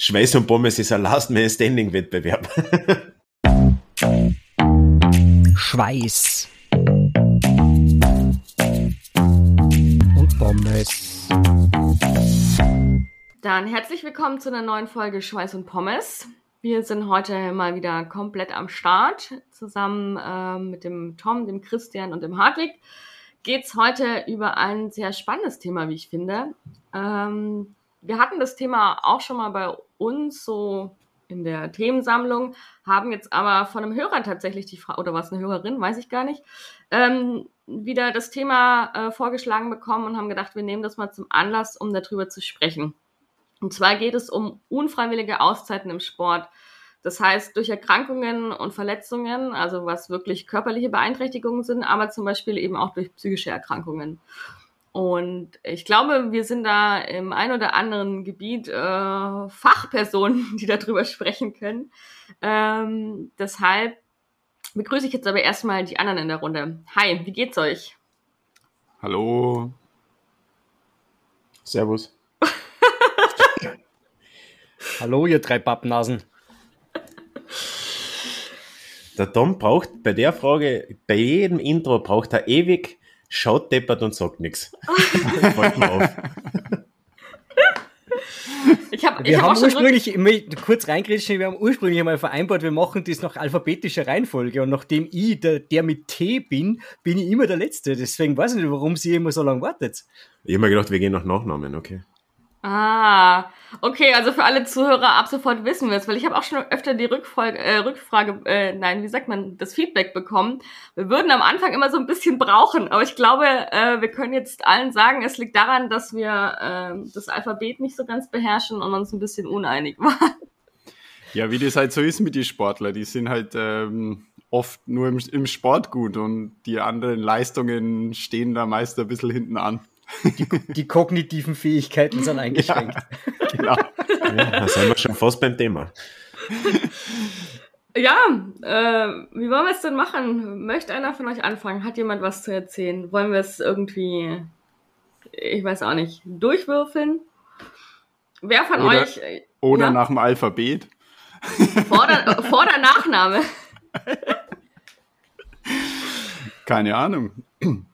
Schweiß und Pommes ist ein Last Man Standing Wettbewerb. Schweiß und Pommes. Dann herzlich willkommen zu einer neuen Folge Schweiß und Pommes. Wir sind heute mal wieder komplett am Start. Zusammen äh, mit dem Tom, dem Christian und dem Hartwig geht es heute über ein sehr spannendes Thema, wie ich finde. Ähm, wir hatten das Thema auch schon mal bei uns so in der Themensammlung, haben jetzt aber von einem Hörer tatsächlich die Frage, oder was eine Hörerin, weiß ich gar nicht, ähm, wieder das Thema äh, vorgeschlagen bekommen und haben gedacht, wir nehmen das mal zum Anlass, um darüber zu sprechen. Und zwar geht es um unfreiwillige Auszeiten im Sport. Das heißt, durch Erkrankungen und Verletzungen, also was wirklich körperliche Beeinträchtigungen sind, aber zum Beispiel eben auch durch psychische Erkrankungen. Und ich glaube, wir sind da im ein oder anderen Gebiet äh, Fachpersonen, die darüber sprechen können. Ähm, deshalb begrüße ich jetzt aber erstmal die anderen in der Runde. Hi, wie geht's euch? Hallo. Servus. Hallo, ihr drei Pappnasen. Der Tom braucht bei der Frage, bei jedem Intro braucht er ewig, schaut deppert und sagt nichts. Fällt mir auf. Ich hab, Wir ich hab haben ursprünglich, kurz reingrätschen, wir haben ursprünglich einmal vereinbart, wir machen das nach alphabetischer Reihenfolge und nachdem ich der, der mit T bin, bin ich immer der Letzte. Deswegen weiß ich nicht, warum sie immer so lange wartet. Ich habe mir gedacht, wir gehen nach Nachnamen, okay. Ah, okay, also für alle Zuhörer ab sofort wissen wir es, weil ich habe auch schon öfter die Rückfolge, äh, Rückfrage, äh, nein, wie sagt man, das Feedback bekommen. Wir würden am Anfang immer so ein bisschen brauchen, aber ich glaube, äh, wir können jetzt allen sagen, es liegt daran, dass wir äh, das Alphabet nicht so ganz beherrschen und uns ein bisschen uneinig waren. Ja, wie das halt so ist mit den Sportlern, die sind halt ähm, oft nur im, im Sport gut und die anderen Leistungen stehen da meist ein bisschen hinten an. Die kognitiven Fähigkeiten sind eingeschränkt. Genau. Ja, da sind wir schon fast beim Thema. Ja, äh, wie wollen wir es denn machen? Möchte einer von euch anfangen? Hat jemand was zu erzählen? Wollen wir es irgendwie, ich weiß auch nicht, durchwürfeln? Wer von Oder- euch äh, Oder Ja. nach dem Alphabet. vor der, vor der Nachname? Keine Ahnung.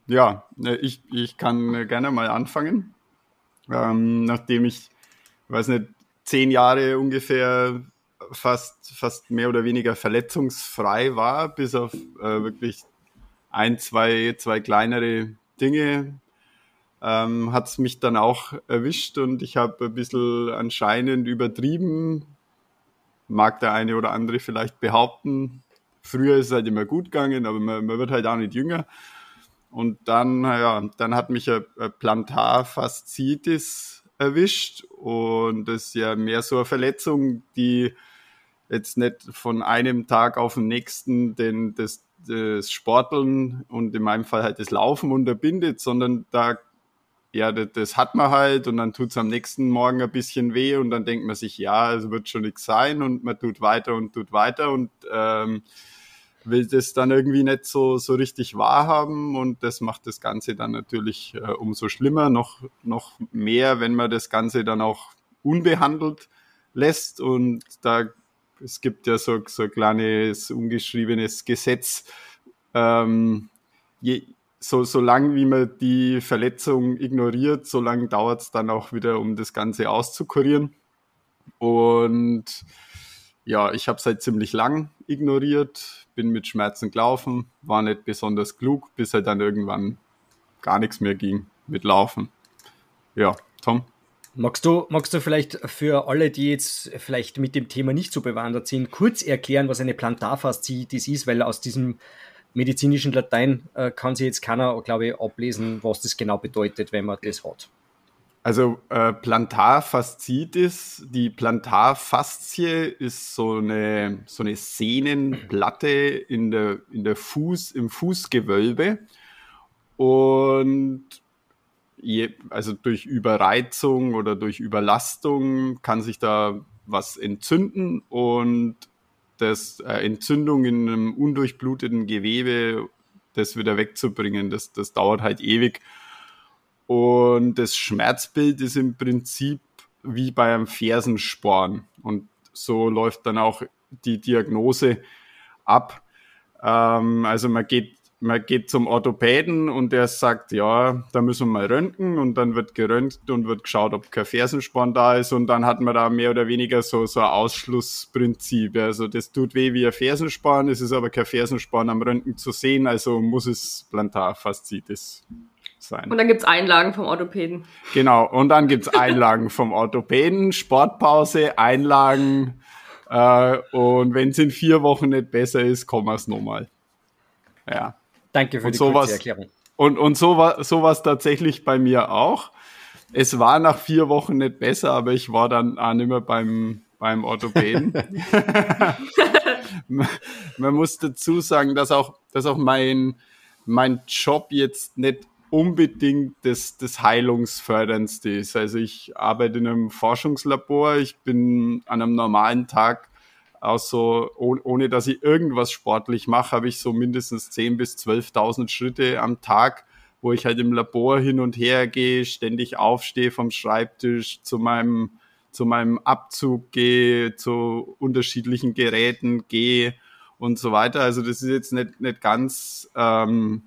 Ja, äh, ich, ich kann äh, gerne mal anfangen. Ähm, nachdem ich, weiß nicht, zehn Jahre ungefähr fast, fast mehr oder weniger verletzungsfrei war, bis auf äh, wirklich ein, zwei, zwei kleinere Dinge, ähm, hat es mich dann auch erwischt und ich habe ein bisschen anscheinend übertrieben, mag der eine oder andere vielleicht behaupten. Früher ist es halt immer gut gegangen, aber man, man wird halt auch nicht jünger. Und dann, naja, dann hat mich eine Plantarfasziitis erwischt. Und das ist ja mehr so eine Verletzung, die jetzt nicht von einem Tag auf den nächsten den, das, das Sporteln und in meinem Fall halt das Laufen unterbindet, sondern da, ja, das, das hat man halt und dann tut es am nächsten Morgen ein bisschen weh und dann denkt man sich, ja, es wird schon nichts sein und man tut weiter und tut weiter und ähm, will das dann irgendwie nicht so, so richtig wahrhaben und das macht das Ganze dann natürlich äh, umso schlimmer, noch, noch mehr, wenn man das Ganze dann auch unbehandelt lässt und da es gibt ja so, so ein kleines ungeschriebenes Gesetz, ähm, je, so, so lang wie man die Verletzung ignoriert, so lange dauert es dann auch wieder, um das Ganze auszukurieren. Und ja, ich habe es halt ziemlich lang ignoriert, bin mit Schmerzen gelaufen, war nicht besonders klug, bis halt dann irgendwann gar nichts mehr ging mit Laufen. Ja, Tom? Magst du, magst du vielleicht für alle, die jetzt vielleicht mit dem Thema nicht so bewandert sind, kurz erklären, was eine Plantarfasziitis ist, weil aus diesem medizinischen Latein äh, kann sich jetzt keiner, glaube ich, ablesen, was das genau bedeutet, wenn man das hat. Also äh, Plantarfasziitis, die Plantarfaszie ist so eine, so eine Sehnenplatte in der, in der Fuß, im Fußgewölbe. Und je, also durch Überreizung oder durch Überlastung kann sich da was entzünden und das äh, Entzündung in einem undurchbluteten Gewebe, das wieder wegzubringen, das, das dauert halt ewig. Und das Schmerzbild ist im Prinzip wie bei einem Fersensporn. Und so läuft dann auch die Diagnose ab. Ähm, also man geht man geht zum Orthopäden und der sagt, ja, da müssen wir mal röntgen und dann wird geröntgt und wird geschaut, ob kein Fersensporn da ist und dann hat man da mehr oder weniger so, so ein Ausschlussprinzip. Also das tut weh wie ein Fersensporn, es ist aber kein Fersensporn am Röntgen zu sehen, also muss es Plantarfaszitis sein. Und dann gibt's Einlagen vom Orthopäden. Genau, und dann gibt's Einlagen vom Orthopäden, Sportpause, Einlagen äh, und wenn es in vier Wochen nicht besser ist, kommen wir es nochmal. Ja. Danke für und die sowas, kurze Erklärung. Und, und so war sowas tatsächlich bei mir auch. Es war nach vier Wochen nicht besser, aber ich war dann auch nicht mehr beim, beim Orthopäden. man, man muss dazu sagen, dass auch, dass auch mein, mein Job jetzt nicht unbedingt das, das Heilungsförderndste. Also ich arbeite in einem Forschungslabor, ich bin an einem normalen Tag auch so, ohne dass ich irgendwas sportlich mache, habe ich so mindestens 10.000 bis 12.000 Schritte am Tag, wo ich halt im Labor hin und her gehe, ständig aufstehe vom Schreibtisch zu meinem, zu meinem Abzug gehe, zu unterschiedlichen Geräten gehe und so weiter. Also das ist jetzt nicht, nicht ganz, ähm,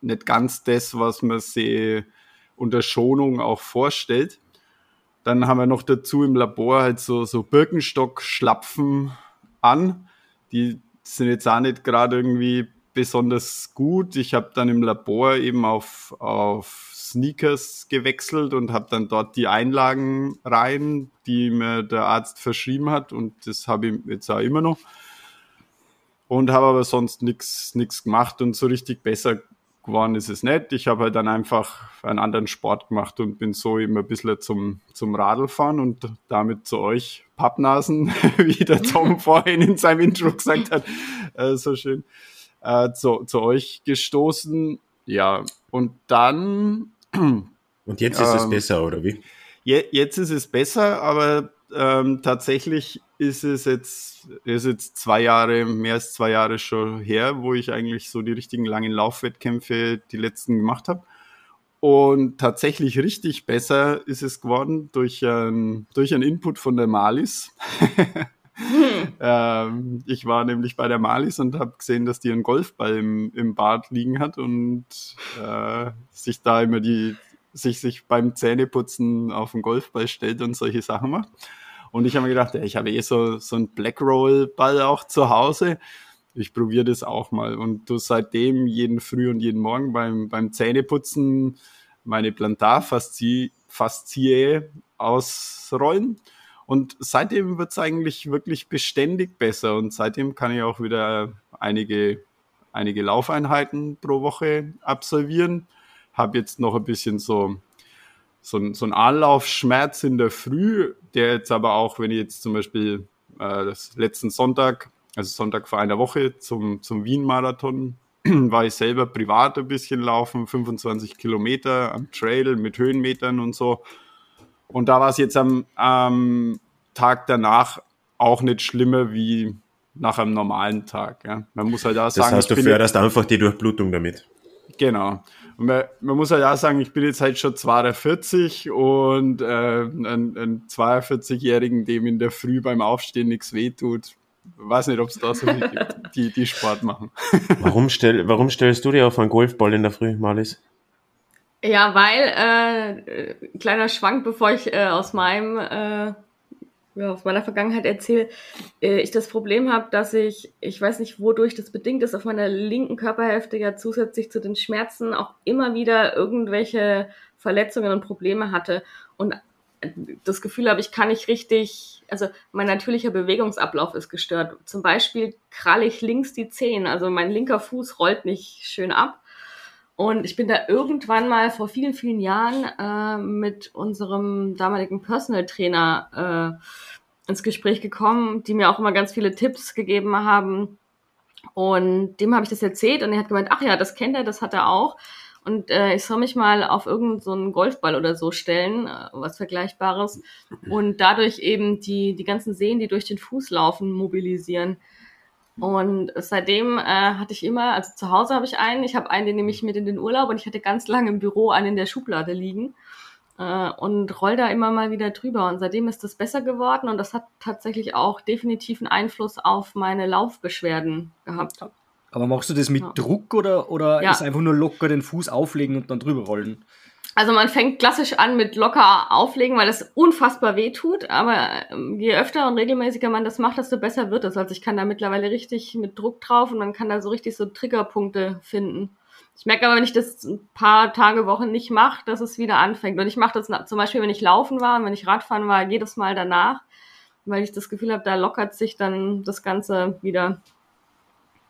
nicht ganz das, was man sich unter Schonung auch vorstellt. Dann haben wir noch dazu im Labor halt so, so Birkenstock-Schlapfen an. Die sind jetzt auch nicht gerade irgendwie besonders gut. Ich habe dann im Labor eben auf, auf Sneakers gewechselt und habe dann dort die Einlagen rein, die mir der Arzt verschrieben hat. Und das habe ich jetzt auch immer noch. Und habe aber sonst nichts gemacht und so richtig besser geworden ist es nicht. Ich habe halt dann einfach einen anderen Sport gemacht und bin so eben ein bisschen zum, zum Radlfahren und damit zu euch Pappnasen, wie der Tom vorhin in seinem Intro gesagt hat, äh, so schön, äh, zu, zu euch gestoßen. Ja, und dann. Und jetzt ist ähm, es besser, oder wie? Je, jetzt ist es besser, aber ähm, tatsächlich ist es jetzt, ist jetzt zwei Jahre, mehr als zwei Jahre schon her, wo ich eigentlich so die richtigen langen Laufwettkämpfe, die letzten gemacht habe. Und tatsächlich richtig besser ist es geworden durch, ein, durch einen Input von der Malis. hm. ähm, ich war nämlich bei der Malis und habe gesehen, dass die einen Golfball im, im Bad liegen hat und äh, sich da immer die, sich, sich beim Zähneputzen auf den Golfball stellt und solche Sachen macht. Und ich habe mir gedacht, ja, ich habe eh so, so einen Black Roll Ball auch zu Hause. Ich probiere das auch mal. Und du seitdem jeden Früh und jeden Morgen beim, beim Zähneputzen meine Plantarfaszie ausrollen. Und seitdem wird es eigentlich wirklich beständig besser. Und seitdem kann ich auch wieder einige, einige Laufeinheiten pro Woche absolvieren. Habe jetzt noch ein bisschen so so ein, so ein Anlaufschmerz in der Früh, der jetzt aber auch, wenn ich jetzt zum Beispiel äh, das letzten Sonntag, also Sonntag vor einer Woche zum, zum Wien-Marathon, war ich selber privat ein bisschen laufen, 25 Kilometer am Trail mit Höhenmetern und so. Und da war es jetzt am, am Tag danach auch nicht schlimmer wie nach einem normalen Tag. Ja. Man muss halt auch sagen. Das heißt, du förderst einfach die Durchblutung damit. Genau. Und man, man, muss halt auch sagen, ich bin jetzt halt schon 42 und äh, ein, ein 42-Jährigen, dem in der Früh beim Aufstehen nichts wehtut, weiß nicht, ob es da so viele gibt, die, die Sport machen. warum, stell, warum stellst du dir auf einen Golfball in der Früh, Marlies? Ja, weil, äh, kleiner Schwank, bevor ich äh, aus meinem äh, ja, aus meiner Vergangenheit erzähle, äh, ich das Problem habe, dass ich, ich weiß nicht, wodurch das bedingt ist, auf meiner linken Körperhälfte ja zusätzlich zu den Schmerzen auch immer wieder irgendwelche Verletzungen und Probleme hatte. Und das Gefühl habe, ich kann nicht richtig, also mein natürlicher Bewegungsablauf ist gestört. Zum Beispiel kralle ich links die Zehen, also mein linker Fuß rollt nicht schön ab. Und ich bin da irgendwann mal vor vielen, vielen Jahren äh, mit unserem damaligen Personal Trainer äh, ins Gespräch gekommen, die mir auch immer ganz viele Tipps gegeben haben. Und dem habe ich das erzählt und er hat gemeint, ach ja, das kennt er, das hat er auch. Und äh, ich soll mich mal auf irgendeinen so Golfball oder so stellen, äh, was Vergleichbares. Und dadurch eben die, die ganzen Sehnen, die durch den Fuß laufen, mobilisieren. Und seitdem äh, hatte ich immer, also zu Hause habe ich einen, ich habe einen, den nehme ich mit in den Urlaub und ich hatte ganz lange im Büro einen in der Schublade liegen. äh, und roll da immer mal wieder drüber. Und seitdem ist das besser geworden und das hat tatsächlich auch definitiv einen Einfluss auf meine Laufbeschwerden gehabt. Aber machst du das mit ja. Druck oder, oder ja. ist einfach nur locker den Fuß auflegen und dann drüber rollen? Also man fängt klassisch an mit locker auflegen, weil das unfassbar weh tut. Aber ähm, je öfter und regelmäßiger man das macht, desto besser wird es. Also ich kann da mittlerweile richtig mit Druck drauf und man kann da so richtig so Triggerpunkte finden. Ich merke aber, wenn ich das ein paar Tage, Wochen nicht mache, dass es wieder anfängt. Und ich mache das zum Beispiel, wenn ich laufen war und wenn ich Radfahren war, jedes Mal danach, weil ich das Gefühl habe, da lockert sich dann das Ganze wieder.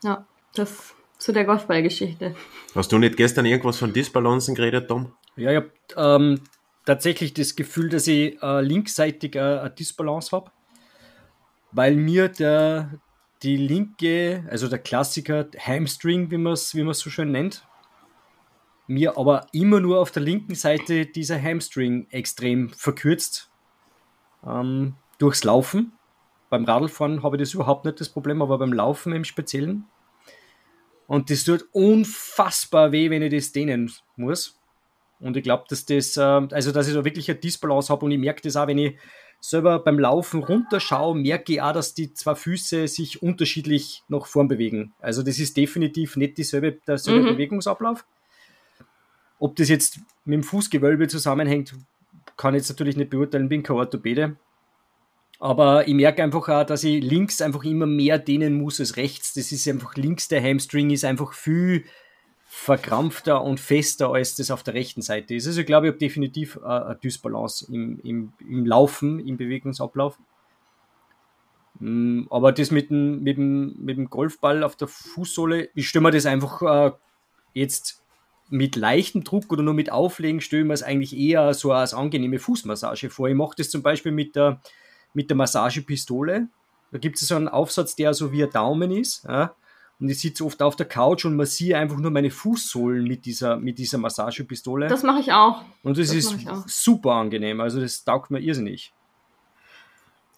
Ja, das zu der Golfballgeschichte. Hast du nicht gestern irgendwas von Disbalancen geredet, Tom? Ja, ich habe ähm, tatsächlich das Gefühl, dass ich äh, linksseitig äh, eine Disbalance habe, weil mir der, die linke, also der Klassiker Hamstring, wie man es wie so schön nennt, mir aber immer nur auf der linken Seite dieser Hamstring extrem verkürzt ähm, durchs Laufen. Beim Radlfahren habe ich das überhaupt nicht das Problem, aber beim Laufen im Speziellen. Und das tut unfassbar weh, wenn ich das dehnen muss. Und ich glaube, dass das, äh, also dass ich da wirklich eine Disbalance habe und ich merke das auch, wenn ich selber beim Laufen runterschaue, merke ich auch, dass die zwei Füße sich unterschiedlich nach vorn bewegen. Also das ist definitiv nicht dieselbe, derselbe mhm. Bewegungsablauf. Ob das jetzt mit dem Fußgewölbe zusammenhängt, kann ich jetzt natürlich nicht beurteilen, bin kein Orthopäde. Aber ich merke einfach auch, dass ich links einfach immer mehr dehnen muss als rechts. Das ist einfach links der Hamstring ist einfach viel verkrampfter und fester, als das auf der rechten Seite ist. Also ich glaube, ich habe definitiv äh, eine Dysbalance im, im, im Laufen, im Bewegungsablauf. Mm, aber das mit dem, mit, dem, mit dem Golfball auf der Fußsohle, ich stelle mir das einfach äh, jetzt mit leichtem Druck oder nur mit Auflegen, stelle mir es eigentlich eher so als angenehme Fußmassage vor. Ich mache das zum Beispiel mit der, mit der Massagepistole. Da gibt es so einen Aufsatz, der so wie ein Daumen ist. Ja? Und ich sitze oft auf der Couch und massiere einfach nur meine Fußsohlen mit dieser, mit dieser Massagepistole. Das mache ich auch. Und das, das ist super angenehm. Also das taugt mir irrsinnig.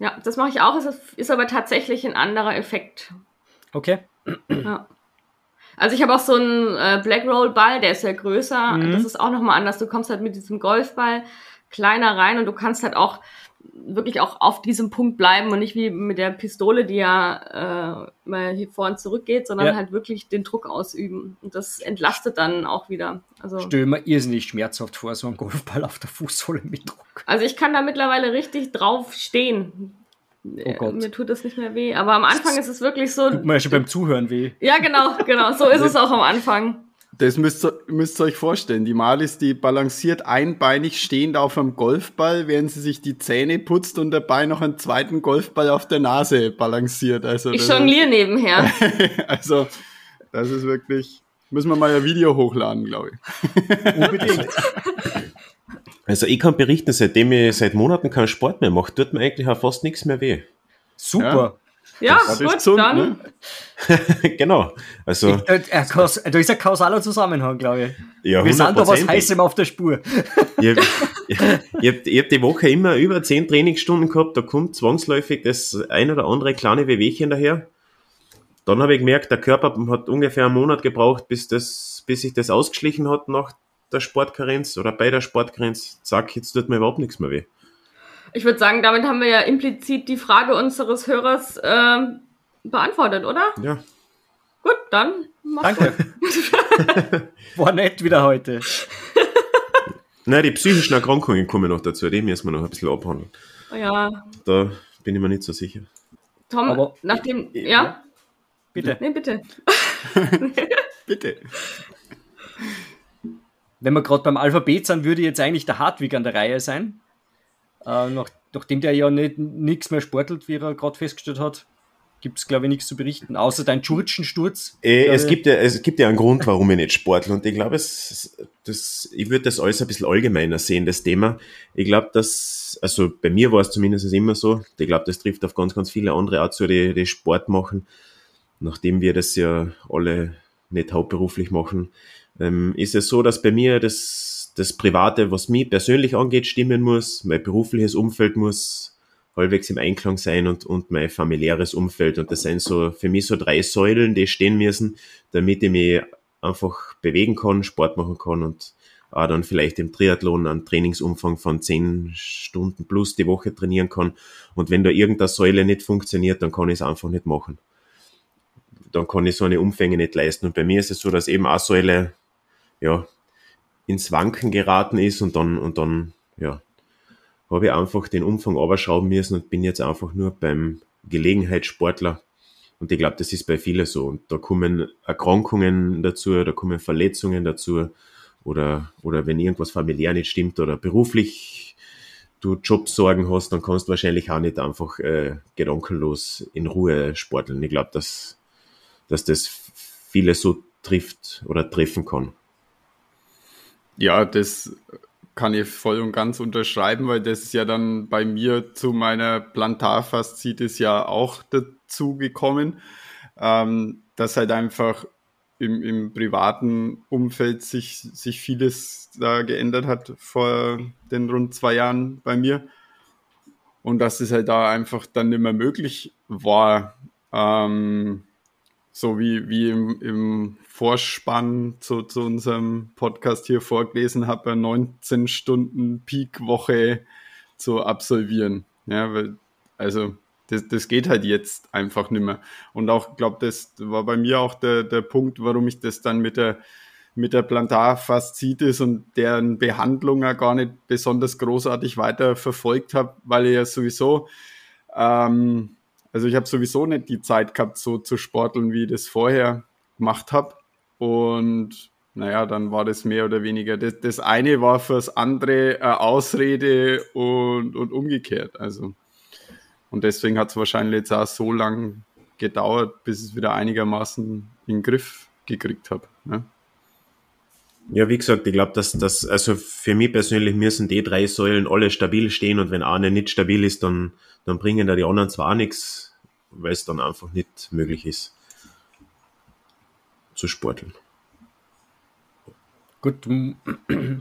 Ja, das mache ich auch. Es ist aber tatsächlich ein anderer Effekt. Okay. Ja. Also ich habe auch so einen äh, Black Roll Ball, der ist ja größer. Mhm. Das ist auch nochmal anders. Du kommst halt mit diesem Golfball kleiner rein und du kannst halt auch wirklich auch auf diesem Punkt bleiben und nicht wie mit der Pistole, die ja äh, mal hier vor und zurück geht, sondern ja. halt wirklich den Druck ausüben. Und das entlastet dann auch wieder. Also, Stell mir irrsinnig schmerzhaft vor, so ein Golfball auf der Fußsohle mit Druck. Also ich kann da mittlerweile richtig drauf stehen. Oh Gott. Mir tut das nicht mehr weh. Aber am Anfang ist es wirklich so. Tut mir ja schon beim Zuhören weh. Ja, genau, genau. So ist es auch am Anfang. Das müsst ihr, müsst ihr euch vorstellen. Die Malis, die balanciert einbeinig stehend auf einem Golfball, während sie sich die Zähne putzt und dabei noch einen zweiten Golfball auf der Nase balanciert. Also ich jongliere nebenher. also, das ist wirklich, müssen wir mal ein Video hochladen, glaube ich. Unbedingt. Also ich kann berichten, seitdem ich seit Monaten keinen Sport mehr mache, tut mir eigentlich auch fast nichts mehr weh. Super. Ja, gut, gesund, dann. Ne? genau. Also, ich, äh, da ist ein kausaler Zusammenhang, glaube ich. Ja, Wir sind da was Heißem auf der Spur. ich habe hab, hab die Woche immer über zehn Trainingsstunden gehabt, da kommt zwangsläufig das ein oder andere kleine Wehwehchen daher. Dann habe ich gemerkt, der Körper hat ungefähr einen Monat gebraucht, bis, das, bis sich das ausgeschlichen hat nach der Sportkarenz oder bei der Sportkarenz. Zack, jetzt tut mir überhaupt nichts mehr weh. Ich würde sagen, damit haben wir ja implizit die Frage unseres Hörers äh, beantwortet, oder? Ja. Gut, dann. Danke. War nett wieder heute. Nein, die psychischen Erkrankungen kommen noch dazu, die müssen wir noch ein bisschen abhandeln. Ja. Da bin ich mir nicht so sicher. Tom, Aber, nachdem. Ja? ja? Bitte. Nee, bitte. bitte. Wenn wir gerade beim Alphabet sind, würde jetzt eigentlich der Hartwig an der Reihe sein. Äh, nach, nachdem der ja nichts mehr sportelt, wie er gerade festgestellt hat, gibt es, glaube ich, nichts zu berichten, außer dein Schurchensturz. Äh, es, gibt ja, es gibt ja einen Grund, warum ich nicht sportle. Und ich glaube, es, das, ich würde das alles ein bisschen allgemeiner sehen, das Thema. Ich glaube, dass, also bei mir war es zumindest immer so, ich glaube, das trifft auf ganz, ganz viele andere auch zu, die, die Sport machen. Nachdem wir das ja alle nicht hauptberuflich machen, ähm, ist es so, dass bei mir das das Private, was mich persönlich angeht, stimmen muss, mein berufliches Umfeld muss halbwegs im Einklang sein und, und mein familiäres Umfeld. Und das sind so für mich so drei Säulen, die stehen müssen, damit ich mich einfach bewegen kann, Sport machen kann und auch dann vielleicht im Triathlon einen Trainingsumfang von zehn Stunden plus die Woche trainieren kann. Und wenn da irgendeine Säule nicht funktioniert, dann kann ich es einfach nicht machen. Dann kann ich so eine Umfänge nicht leisten. Und bei mir ist es so, dass eben eine Säule, ja, ins Wanken geraten ist und dann, und dann, ja, habe ich einfach den Umfang überschrauben müssen und bin jetzt einfach nur beim Gelegenheitssportler. Und ich glaube, das ist bei vielen so. Und da kommen Erkrankungen dazu, da kommen Verletzungen dazu oder, oder wenn irgendwas familiär nicht stimmt oder beruflich du Jobsorgen hast, dann kannst du wahrscheinlich auch nicht einfach äh, gedankenlos in Ruhe sporteln. Ich glaube, dass, dass das viele so trifft oder treffen kann. Ja, das kann ich voll und ganz unterschreiben, weil das ist ja dann bei mir zu meiner Plantarfaszitis ja auch dazu gekommen, ähm, dass halt einfach im, im privaten Umfeld sich, sich vieles da geändert hat vor den rund zwei Jahren bei mir. Und dass es halt da einfach dann nicht mehr möglich war, ähm, so wie, wie im, im Vorspann zu, zu unserem Podcast hier vorgelesen habe, 19 Stunden Peak-Woche zu absolvieren. Ja, weil, also das, das geht halt jetzt einfach nicht mehr. Und auch, glaube das war bei mir auch der, der Punkt, warum ich das dann mit der mit der Plantarfaszitis und deren Behandlung ja gar nicht besonders großartig weiter verfolgt habe, weil ich ja sowieso ähm, also ich habe sowieso nicht die Zeit gehabt, so zu sporteln, wie ich das vorher gemacht habe. Und naja, dann war das mehr oder weniger. Das, das eine war fürs andere eine Ausrede und, und umgekehrt. Also, und deswegen hat es wahrscheinlich jetzt auch so lang gedauert, bis ich es wieder einigermaßen in den Griff gekriegt habe. Ne? Ja, wie gesagt, ich glaube, dass das, also für mich persönlich müssen die drei Säulen alle stabil stehen und wenn eine nicht stabil ist, dann, dann bringen da die anderen zwar nichts, weil es dann einfach nicht möglich ist zu sporteln. Gut,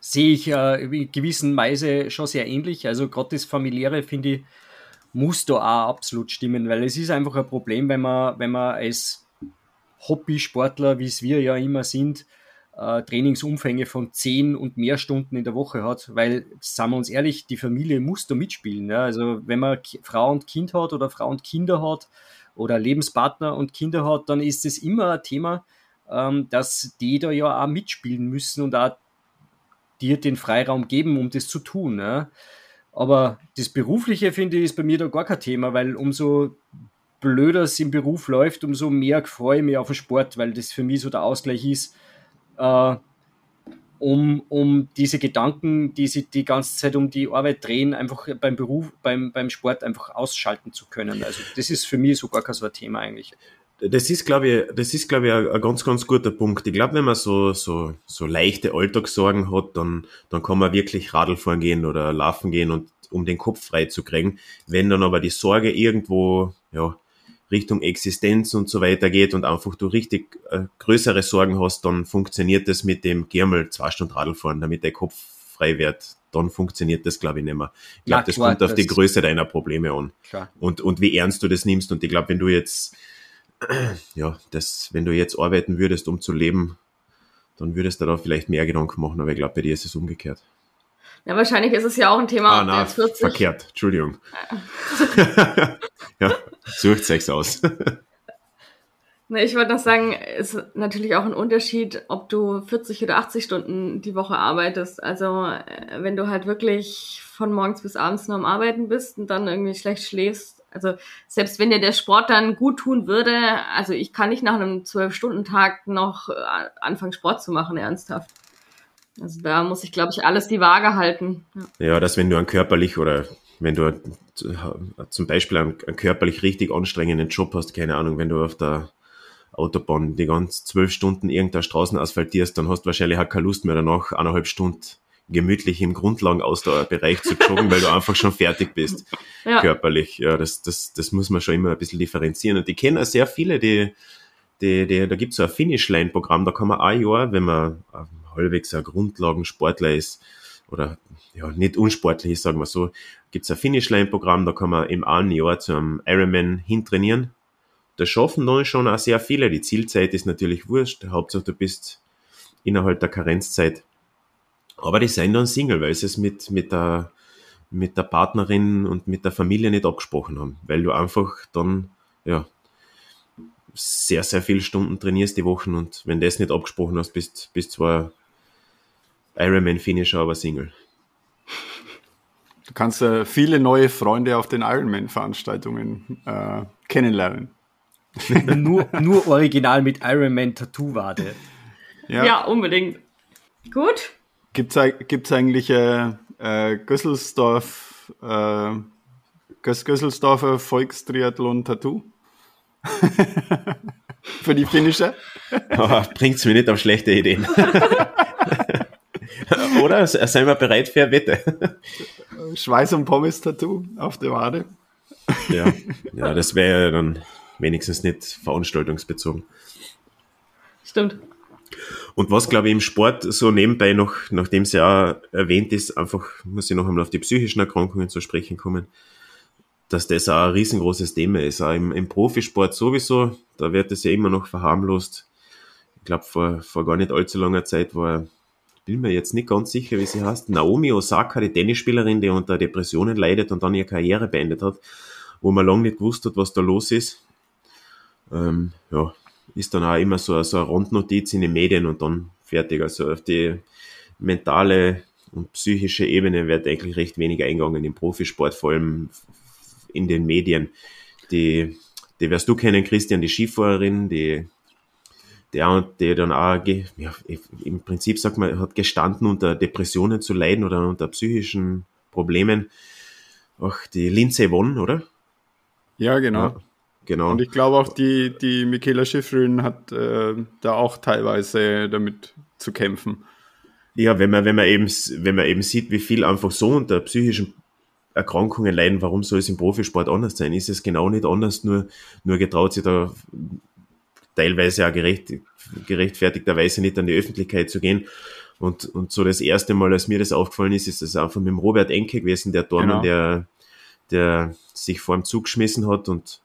sehe ich äh, in gewissen Weise schon sehr ähnlich. Also gerade das familiäre finde ich muss da auch absolut stimmen, weil es ist einfach ein Problem, wenn man wenn man als Hobbysportler, wie es wir ja immer sind, äh, Trainingsumfänge von zehn und mehr Stunden in der Woche hat, weil, sagen wir uns ehrlich, die Familie muss da mitspielen. Ja? Also wenn man Frau und Kind hat oder Frau und Kinder hat oder Lebenspartner und Kinder hat, dann ist es immer ein Thema, ähm, dass die da ja auch mitspielen müssen und auch dir den Freiraum geben, um das zu tun. Ja? Aber das Berufliche, finde ich, ist bei mir da gar kein Thema, weil umso blöder es im Beruf läuft, umso mehr freue ich mich auf den Sport, weil das für mich so der Ausgleich ist, äh, um, um diese Gedanken, die sich die ganze Zeit um die Arbeit drehen, einfach beim Beruf, beim, beim Sport einfach ausschalten zu können. Also das ist für mich so gar kein so ein Thema eigentlich. Das ist, glaube ich, das ist, glaube ich, ein, ein ganz, ganz guter Punkt. Ich glaube, wenn man so, so, so leichte Alltagssorgen hat, dann, dann kann man wirklich Radl fahren gehen oder laufen gehen und um den Kopf frei zu kriegen. Wenn dann aber die Sorge irgendwo, ja, Richtung Existenz und so weiter geht und einfach du richtig äh, größere Sorgen hast, dann funktioniert das mit dem Germel zwei Stunden Radl fahren, damit der Kopf frei wird. Dann funktioniert das, glaube ich, nicht mehr. Ich glaube, das kommt auf die Größe deiner Probleme an. Klar. Und, und wie ernst du das nimmst. Und ich glaube, wenn du jetzt, ja, das, wenn du jetzt arbeiten würdest, um zu leben, dann würdest du da vielleicht mehr Gedanken machen. Aber ich glaube, bei dir ist es umgekehrt. Ja, wahrscheinlich ist es ja auch ein Thema, ah, na, 40. Verkehrt, Entschuldigung. ja, sucht Sex aus. ich wollte noch sagen, ist natürlich auch ein Unterschied, ob du 40 oder 80 Stunden die Woche arbeitest. Also äh, wenn du halt wirklich von morgens bis abends nur am Arbeiten bist und dann irgendwie schlecht schläfst. Also selbst wenn dir der Sport dann gut tun würde, also ich kann nicht nach einem 12-Stunden-Tag noch äh, anfangen Sport zu machen, ernsthaft. Also da muss ich, glaube ich, alles die Waage halten. Ja. ja, dass wenn du einen körperlich oder wenn du zum Beispiel einen, einen, körperlich richtig anstrengenden Job hast, keine Ahnung, wenn du auf der Autobahn die ganzen zwölf Stunden irgendeine Straßen asphaltierst, dann hast du wahrscheinlich auch keine Lust mehr danach, eineinhalb Stunden gemütlich im Grundlagenausdauerbereich zu joggen, weil du einfach schon fertig bist, ja. körperlich. Ja, das, das, das muss man schon immer ein bisschen differenzieren. Und ich kenne auch sehr viele, die, die, die da gibt es so ein Finishline-Programm, da kann man ein Jahr, wenn man halbwegs ein Grundlagensportler ist oder ja, nicht unsportlich ist, sagen wir so, gibt es ein Finishline-Programm, da kann man im einen Jahr zu einem Ironman hintrainieren. Das schaffen dann schon auch sehr viele. Die Zielzeit ist natürlich wurscht. Hauptsache du bist innerhalb der Karenzzeit. Aber die sind dann Single, weil sie es mit, mit, der, mit der Partnerin und mit der Familie nicht abgesprochen haben, weil du einfach dann, ja, sehr, sehr viele Stunden trainierst die Wochen und wenn du das nicht abgesprochen hast, bist, bist zwar Ironman-Finisher, aber Single. Du kannst äh, viele neue Freunde auf den Ironman-Veranstaltungen äh, kennenlernen. nur, nur original mit Ironman-Tattoo-Wade. Ja. ja. unbedingt. Gut. Gibt es eigentlich äh, äh, Gösselsdorf, äh, Gös Gösselsdorfer Volkstriathlon-Tattoo? Für die Finisher? Oh, Bringt mir nicht auf schlechte Ideen. Oder? Seien wir bereit für eine Wette? Schweiß- und Pommes-Tattoo auf der Wade. Ja, ja das wäre ja dann wenigstens nicht veranstaltungsbezogen. Stimmt. Und was, glaube ich, im Sport so nebenbei noch, nachdem es ja erwähnt ist, einfach muss ich noch einmal auf die psychischen Erkrankungen zu sprechen kommen, dass das auch ein riesengroßes Thema ist. Auch im, im Profisport sowieso, da wird es ja immer noch verharmlost. Ich glaube, vor, vor gar nicht allzu langer Zeit war bin mir jetzt nicht ganz sicher, wie sie heißt, Naomi Osaka, die Tennisspielerin, die unter Depressionen leidet und dann ihre Karriere beendet hat, wo man lange nicht gewusst hat, was da los ist. Ähm, ja, ist dann auch immer so, so eine Randnotiz in den Medien und dann fertig. Also auf die mentale und psychische Ebene wird eigentlich recht wenig eingegangen im Profisport, vor allem in den Medien. Die, die wirst du kennen, Christian, die Skifahrerin, die der, der dann auch, ja, im Prinzip sagt man, hat gestanden unter Depressionen zu leiden oder unter psychischen Problemen. Auch die Lindsay Vonn, oder? Ja, genau. Ja, genau. Und ich glaube auch die, die Michaela Schifrin hat äh, da auch teilweise damit zu kämpfen. Ja, wenn man, wenn man eben, wenn man eben sieht, wie viel einfach so unter psychischen Erkrankungen leiden, warum soll es im Profisport anders sein? Ist es genau nicht anders, nur, nur getraut sich da teilweise auch gerecht, gerechtfertigterweise nicht an die Öffentlichkeit zu gehen. Und, und so das erste Mal, als mir das aufgefallen ist, ist das einfach mit dem Robert Enke gewesen, der Dormann, genau. der, der sich vor dem Zug geschmissen hat und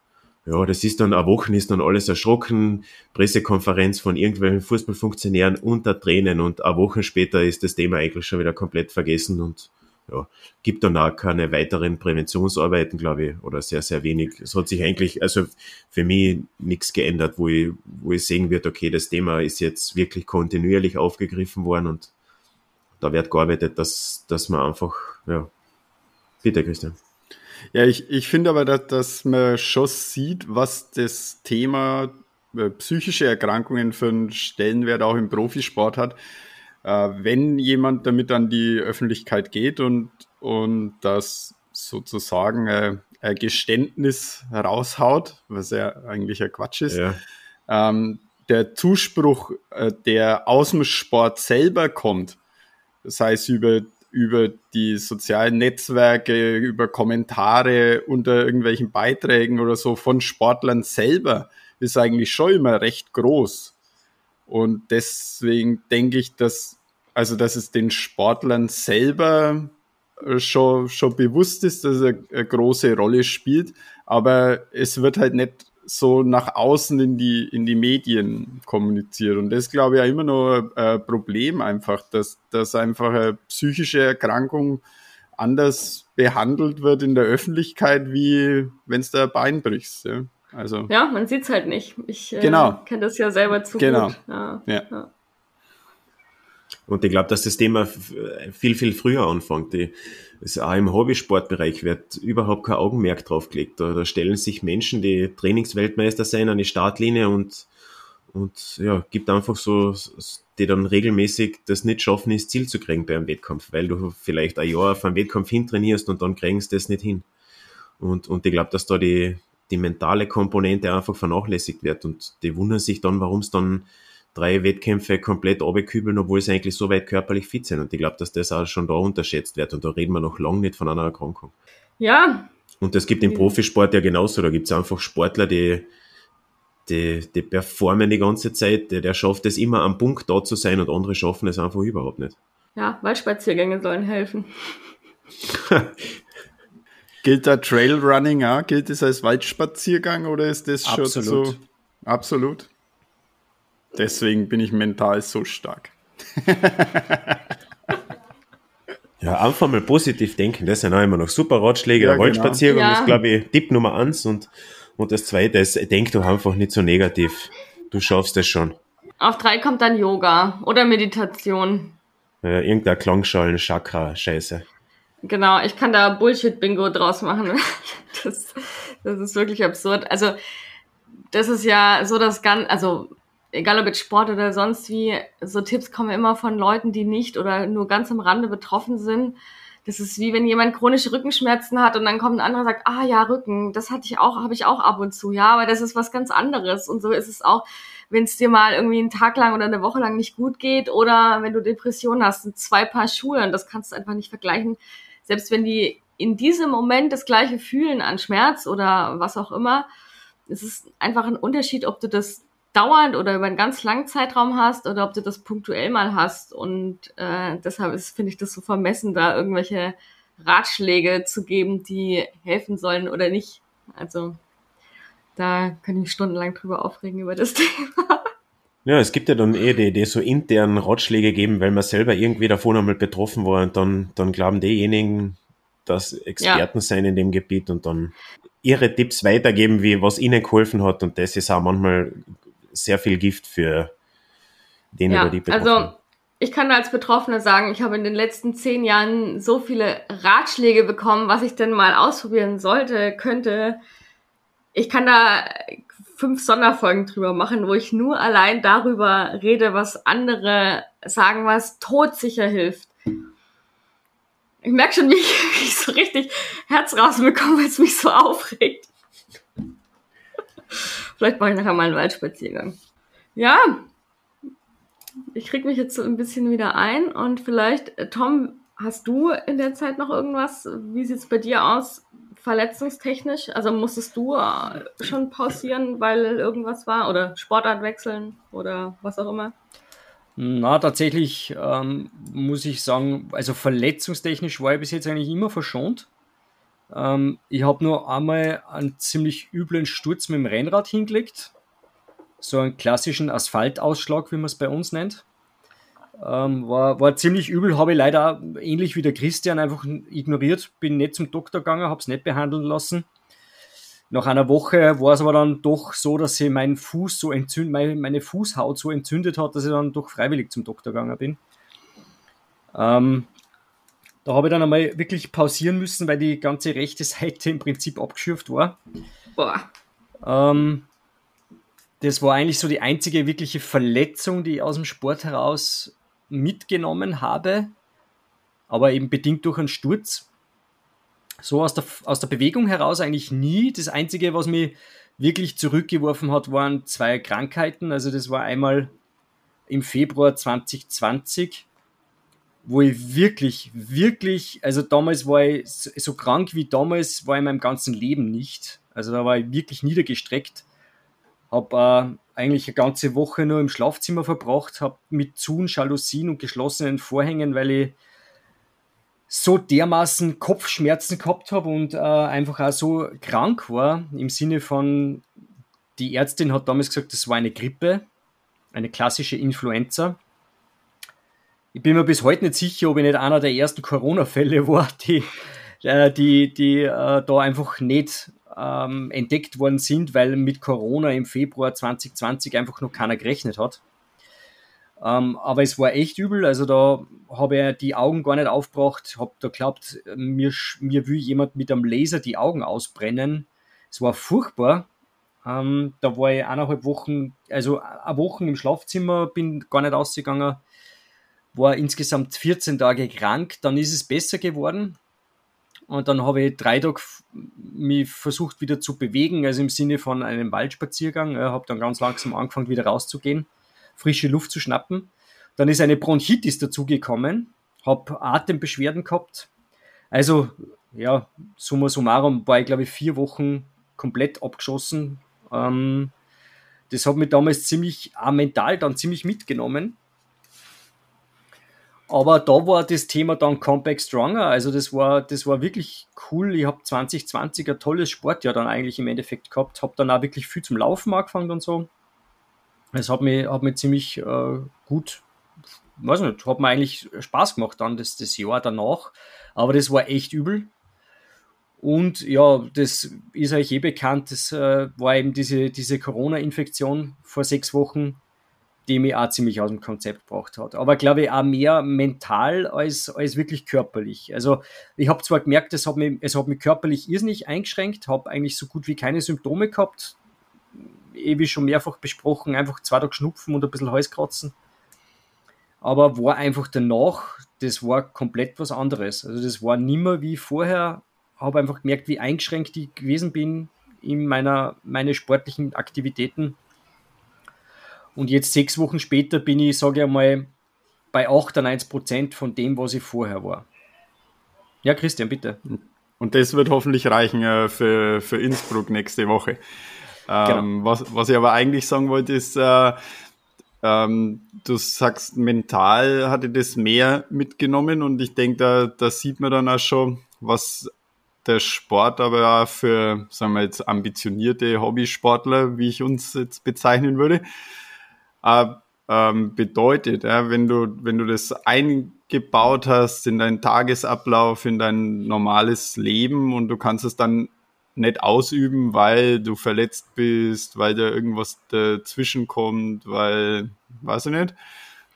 ja, das ist dann, eine Woche ist dann alles erschrocken, Pressekonferenz von irgendwelchen Fußballfunktionären unter Tränen und eine Woche später ist das Thema eigentlich schon wieder komplett vergessen und ja, gibt dann auch keine weiteren Präventionsarbeiten, glaube ich, oder sehr, sehr wenig. Es hat sich eigentlich, also für mich nichts geändert, wo ich, wo ich sehen wird, okay, das Thema ist jetzt wirklich kontinuierlich aufgegriffen worden und da wird gearbeitet, dass, dass man einfach, ja, bitte, Christian. Ja, ich, ich finde aber, dass, dass man schon sieht, was das Thema äh, psychische Erkrankungen für einen Stellenwert auch im Profisport hat äh, wenn jemand damit an die Öffentlichkeit geht und, und das sozusagen äh, ein Geständnis raushaut, was ja eigentlich ein Quatsch ist, ja. ähm, der Zuspruch, äh, der aus dem Sport selber kommt, das heißt über, über die sozialen Netzwerke, über Kommentare unter irgendwelchen Beiträgen oder so von Sportlern selber, ist eigentlich schon immer recht groß. Und deswegen denke ich, dass also, dass es den Sportlern selber äh, schon, schon bewusst ist, dass er eine große Rolle spielt, aber es wird halt nicht so nach außen in die, in die Medien kommuniziert. Und das glaube ich ja immer noch ein Problem einfach, dass, dass einfach eine psychische Erkrankung anders behandelt wird in der Öffentlichkeit, wie wenn es da ein Bein brichst. Ja. Also, ja, man sieht es halt nicht. Ich äh, genau. äh, kenne das ja selber zu genau. gut. Ja. ja. ja. Und ich glaube, dass das Thema viel, viel früher anfängt. Die, das auch im Hobbysportbereich wird überhaupt kein Augenmerk drauf gelegt. Da, da stellen sich Menschen, die Trainingsweltmeister sein, an die Startlinie und, und ja, gibt einfach so, die dann regelmäßig das nicht schaffen, ins Ziel zu kriegen bei einem Wettkampf, weil du vielleicht ein Jahr auf einen Wettkampf hintrainierst und dann kriegst du das nicht hin. Und, und ich glaube, dass da die, die mentale Komponente einfach vernachlässigt wird und die wundern sich dann, warum es dann drei Wettkämpfe komplett abkübeln, obwohl sie eigentlich so weit körperlich fit sind. Und ich glaube, dass das auch schon da unterschätzt wird. Und da reden wir noch lange nicht von einer Erkrankung. Ja. Und das gibt im Profisport ja genauso. Da gibt es einfach Sportler, die, die, die performen die ganze Zeit. Der, der schafft es immer am Punkt da zu sein und andere schaffen es einfach überhaupt nicht. Ja, Waldspaziergänge sollen helfen. Gilt da Trailrunning auch? Gilt das als Waldspaziergang oder ist das schon Absolut. so? Absolut. Deswegen bin ich mental so stark. ja, einfach mal positiv denken, das sind auch immer noch super Ratschläge. Ja, der Waldspaziergang genau. ist, glaube ich, Tipp Nummer eins und, und das zweite ist, denk doch einfach nicht so negativ. Du schaffst es schon. Auf drei kommt dann Yoga oder Meditation. Ja, irgendein Klangschalen-Chakra-Scheiße. Genau, ich kann da Bullshit-Bingo draus machen. Das, das ist wirklich absurd. Also, das ist ja so das Ganze, also egal ob jetzt Sport oder sonst wie, so Tipps kommen immer von Leuten, die nicht oder nur ganz am Rande betroffen sind. Das ist wie wenn jemand chronische Rückenschmerzen hat und dann kommt ein anderer und sagt, ah ja, Rücken, das hatte ich auch, habe ich auch ab und zu. Ja, aber das ist was ganz anderes. Und so ist es auch, wenn es dir mal irgendwie einen Tag lang oder eine Woche lang nicht gut geht oder wenn du Depressionen hast, sind zwei Paar Schuhe und das kannst du einfach nicht vergleichen. Selbst wenn die in diesem Moment das gleiche fühlen an Schmerz oder was auch immer, es ist einfach ein Unterschied, ob du das dauernd oder über einen ganz langen Zeitraum hast oder ob du das punktuell mal hast. Und äh, deshalb finde ich das so vermessen, da irgendwelche Ratschläge zu geben, die helfen sollen oder nicht. Also da kann ich stundenlang drüber aufregen über das Thema. Ja, es gibt ja dann eh die, die so internen Ratschläge geben, weil man selber irgendwie davon einmal betroffen war und dann, dann glauben diejenigen, dass Experten ja. sein in dem Gebiet und dann ihre Tipps weitergeben, wie was ihnen geholfen hat und das ist auch manchmal sehr viel Gift für den ja, oder die Betroffenen. Also ich kann als Betroffene sagen, ich habe in den letzten zehn Jahren so viele Ratschläge bekommen, was ich denn mal ausprobieren sollte, könnte. Ich kann da fünf Sonderfolgen drüber machen, wo ich nur allein darüber rede, was andere sagen, was todsicher hilft. Ich merke schon, wie ich, wie ich so richtig Herz rausbekomme, weil es mich so aufregt. Vielleicht mache ich nachher mal einen Waldspaziergang. Ja, ich krieg mich jetzt so ein bisschen wieder ein und vielleicht, äh, Tom, hast du in der Zeit noch irgendwas? Wie sieht es bei dir aus, verletzungstechnisch? Also musstest du äh, schon pausieren, weil irgendwas war oder Sportart wechseln oder was auch immer? Na, tatsächlich ähm, muss ich sagen, also verletzungstechnisch war ich bis jetzt eigentlich immer verschont. Ähm, ich habe nur einmal einen ziemlich üblen Sturz mit dem Rennrad hingelegt. So einen klassischen Asphaltausschlag, wie man es bei uns nennt. Ähm, war, war ziemlich übel, habe ich leider ähnlich wie der Christian einfach ignoriert, bin nicht zum Doktor gegangen, habe es nicht behandeln lassen. Nach einer Woche war es aber dann doch so, dass sie meinen Fuß so entzündet, meine, meine Fußhaut so entzündet hat, dass ich dann doch freiwillig zum Doktor gegangen bin. Ähm, da habe ich dann einmal wirklich pausieren müssen, weil die ganze rechte Seite im Prinzip abgeschürft war. Boah. Ähm, das war eigentlich so die einzige wirkliche Verletzung, die ich aus dem Sport heraus mitgenommen habe, aber eben bedingt durch einen Sturz. So aus der, aus der Bewegung heraus eigentlich nie. Das Einzige, was mich wirklich zurückgeworfen hat, waren zwei Krankheiten. Also das war einmal im Februar 2020 wo ich wirklich, wirklich, also damals war ich so krank wie damals war ich in meinem ganzen Leben nicht. Also da war ich wirklich niedergestreckt. Habe äh, eigentlich eine ganze Woche nur im Schlafzimmer verbracht, habe mit Zun, Jalousien und geschlossenen Vorhängen, weil ich so dermaßen Kopfschmerzen gehabt habe und äh, einfach auch so krank war, im Sinne von, die Ärztin hat damals gesagt, das war eine Grippe, eine klassische Influenza. Ich bin mir bis heute nicht sicher, ob ich nicht einer der ersten Corona-Fälle war, die, äh, die, die äh, da einfach nicht ähm, entdeckt worden sind, weil mit Corona im Februar 2020 einfach noch keiner gerechnet hat. Ähm, aber es war echt übel, also da habe ich die Augen gar nicht aufgebracht, habe da glaubt, mir, mir will jemand mit einem Laser die Augen ausbrennen. Es war furchtbar. Ähm, da war ich eineinhalb Wochen, also eine Woche im Schlafzimmer, bin gar nicht ausgegangen war insgesamt 14 Tage krank, dann ist es besser geworden. Und dann habe ich drei Tage mich versucht wieder zu bewegen, also im Sinne von einem Waldspaziergang. Ich habe dann ganz langsam angefangen, wieder rauszugehen, frische Luft zu schnappen. Dann ist eine Bronchitis dazugekommen, habe Atembeschwerden gehabt. Also, ja, summa summarum war ich, glaube ich, vier Wochen komplett abgeschossen. Ähm, das hat mich damals ziemlich, auch mental dann ziemlich mitgenommen. Aber da war das Thema dann Comeback Stronger. Also das war, das war wirklich cool. Ich habe 2020 ein tolles Sportjahr dann eigentlich im Endeffekt gehabt. Habe dann auch wirklich viel zum Laufen angefangen und so. Es hat mich, hat ziemlich äh, gut weiß nicht, hat mir eigentlich Spaß gemacht dann, das, das Jahr danach. Aber das war echt übel. Und ja, das ist euch eh bekannt, das äh, war eben diese, diese Corona-Infektion vor sechs Wochen, die mich auch ziemlich aus dem Konzept gebracht hat. Aber glaube ich auch mehr mental als, als wirklich körperlich. Also ich habe zwar gemerkt, es hat, mich, es hat mich körperlich irrsinnig eingeschränkt, habe eigentlich so gut wie keine Symptome gehabt, ewig schon mehrfach besprochen, einfach zwei Tage schnupfen und ein bisschen Halskratzen. Aber war einfach danach, das war komplett was anderes. Also das war nimmer wie vorher, habe einfach gemerkt, wie eingeschränkt ich gewesen bin in meiner meine sportlichen Aktivitäten. Und jetzt sechs Wochen später bin ich, sage ich einmal, bei 98 Prozent von dem, was ich vorher war. Ja, Christian, bitte. Und das wird hoffentlich reichen äh, für, für Innsbruck nächste Woche. Ähm, genau. was, was ich aber eigentlich sagen wollte, ist, äh, ähm, du sagst, mental hatte das mehr mitgenommen und ich denke, da, da sieht man dann auch schon, was der Sport aber auch für, sagen wir jetzt, ambitionierte Hobbysportler, wie ich uns jetzt bezeichnen würde, ähm, bedeutet, ja, wenn du, wenn du das eingebaut hast in deinen Tagesablauf, in dein normales Leben und du kannst es dann nicht ausüben, weil du verletzt bist, weil da irgendwas dazwischen kommt, weil, weiß ich nicht,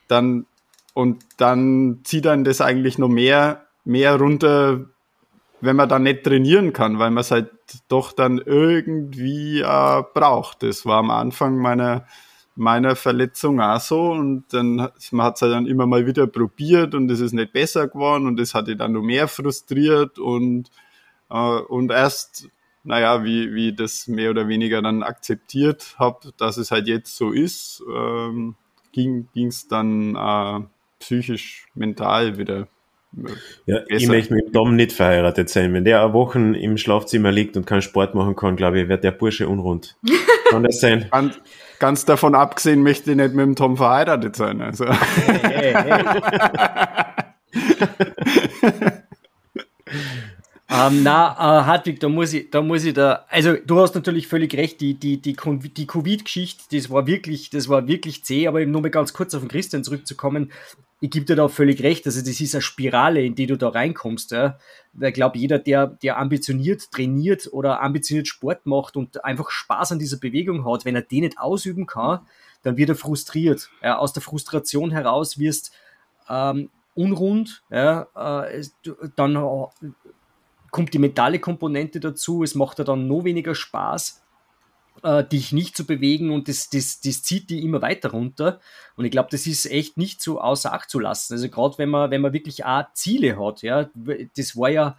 dann, und dann zieht dann das eigentlich noch mehr, mehr runter, wenn man dann nicht trainieren kann, weil man es halt doch dann irgendwie äh, braucht. Das war am Anfang meiner, meiner Verletzung auch so und dann man hat es halt dann immer mal wieder probiert und es ist nicht besser geworden und das hat ich dann noch mehr frustriert und, äh, und erst naja, wie, wie das mehr oder weniger dann akzeptiert habe, dass es halt jetzt so ist, ähm, ging es dann äh, psychisch, mental wieder. Ja, besser. ich möchte mit Dom nicht verheiratet sein. Wenn der Wochen im Schlafzimmer liegt und keinen Sport machen kann, glaube ich, wird der Bursche unrund. Kann das sein? Ganz, ganz davon abgesehen möchte ich nicht mit dem Tom verheiratet sein. Also. Hey, hey, hey. Ähm, na, äh, Hartwig, da muss ich, da muss ich da, also du hast natürlich völlig recht, die, die, die, die Covid-Geschichte, das war wirklich, das war wirklich zäh, aber eben nur mal ganz kurz auf den Christian zurückzukommen, ich gebe dir da völlig recht, also das ist eine Spirale, in die du da reinkommst, ja. Ich glaube, jeder, der, der ambitioniert trainiert oder ambitioniert Sport macht und einfach Spaß an dieser Bewegung hat, wenn er den nicht ausüben kann, dann wird er frustriert. Ja, aus der Frustration heraus wirst ähm, unrund, ja, äh, dann kommt die mentale Komponente dazu, es macht ja dann noch weniger Spaß, äh, dich nicht zu bewegen und das, das, das zieht die immer weiter runter. Und ich glaube, das ist echt nicht so außer Acht zu lassen. Also gerade wenn man, wenn man wirklich auch Ziele hat, ja, das war ja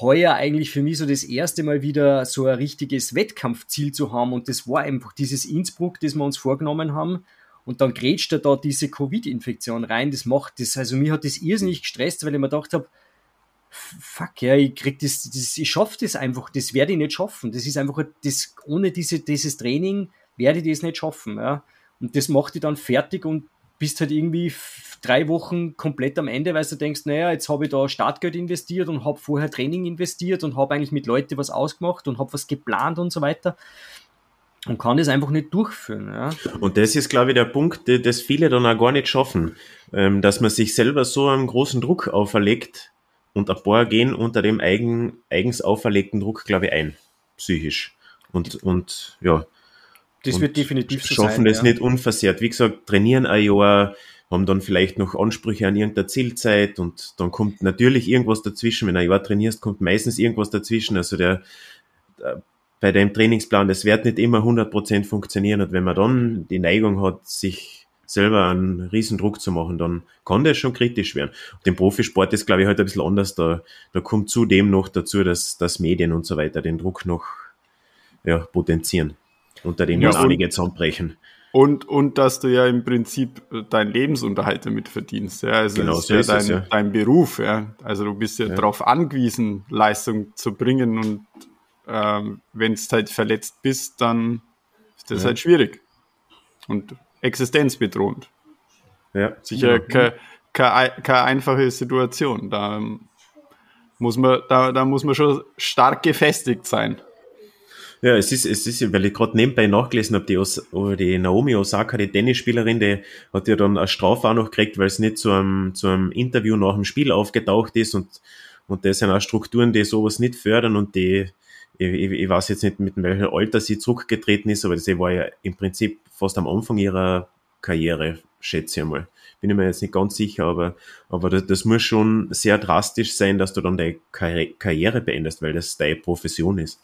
heuer eigentlich für mich so das erste Mal wieder so ein richtiges Wettkampfziel zu haben und das war einfach dieses Innsbruck, das wir uns vorgenommen haben. Und dann grätscht da, da diese Covid-Infektion rein. Das macht das, also mir hat das irrsinnig gestresst, weil ich mir gedacht habe, fuck, ja, ich krieg das, das ich schaffe das einfach, das werde ich nicht schaffen. Das ist einfach, das, ohne diese, dieses Training werde ich das nicht schaffen, ja. Und das macht dich dann fertig und bist halt irgendwie drei Wochen komplett am Ende, weil du denkst, naja, jetzt habe ich da Startgeld investiert und habe vorher Training investiert und habe eigentlich mit Leuten was ausgemacht und habe was geplant und so weiter und kann das einfach nicht durchführen. Ja. Und das ist, glaube ich, der Punkt, das viele dann auch gar nicht schaffen, ähm, dass man sich selber so einen großen Druck auferlegt, und ein paar gehen unter dem eigen, eigens auferlegten Druck, glaube ich, ein, psychisch. Und, und ja. Das und wird definitiv so Schaffen sein, das ja. nicht unversehrt. Wie gesagt, trainieren ein Jahr, haben dann vielleicht noch Ansprüche an irgendeiner Zielzeit und dann kommt natürlich irgendwas dazwischen. Wenn du ein Jahr trainierst, kommt meistens irgendwas dazwischen. Also der, der bei deinem Trainingsplan, das wird nicht immer 100% funktionieren. Und wenn man dann die Neigung hat, sich selber einen Riesendruck zu machen, dann kann das schon kritisch werden. Und Im Profisport ist, glaube ich, halt ein bisschen anders. Da, da kommt zudem noch dazu, dass, dass Medien und so weiter den Druck noch ja, potenzieren, unter dem ja, einige zusammenbrechen. Und, und dass du ja im Prinzip deinen Lebensunterhalt damit verdienst. Ja. Also genau, das ist, so ja, dein, es, ja dein Beruf. Ja. Also du bist ja, ja. darauf angewiesen, Leistung zu bringen. Und ähm, wenn du halt verletzt bist, dann ist das ja. halt schwierig. Und existenzbedrohend. Ja. Sicher keine, keine, keine einfache Situation. Da muss man, da, da muss man schon stark gefestigt sein. Ja, es ist, es ist, weil ich gerade nebenbei nachgelesen habe, die, Os die Naomi Osaka, die Tennisspielerin, die hat ja dann eine Strafe auch noch gekriegt, weil es nicht zu einem, zu einem Interview nach dem Spiel aufgetaucht ist und, und das sind auch Strukturen, die sowas nicht fördern und die, ich, ich, ich weiß jetzt nicht, mit welchem Alter sie zurückgetreten ist, aber sie war ja im Prinzip fast am Anfang ihrer Karriere, schätze ich mal. Bin ich mir jetzt nicht ganz sicher, aber, aber das, das muss schon sehr drastisch sein, dass du dann deine Karriere beendest, weil das deine Profession ist.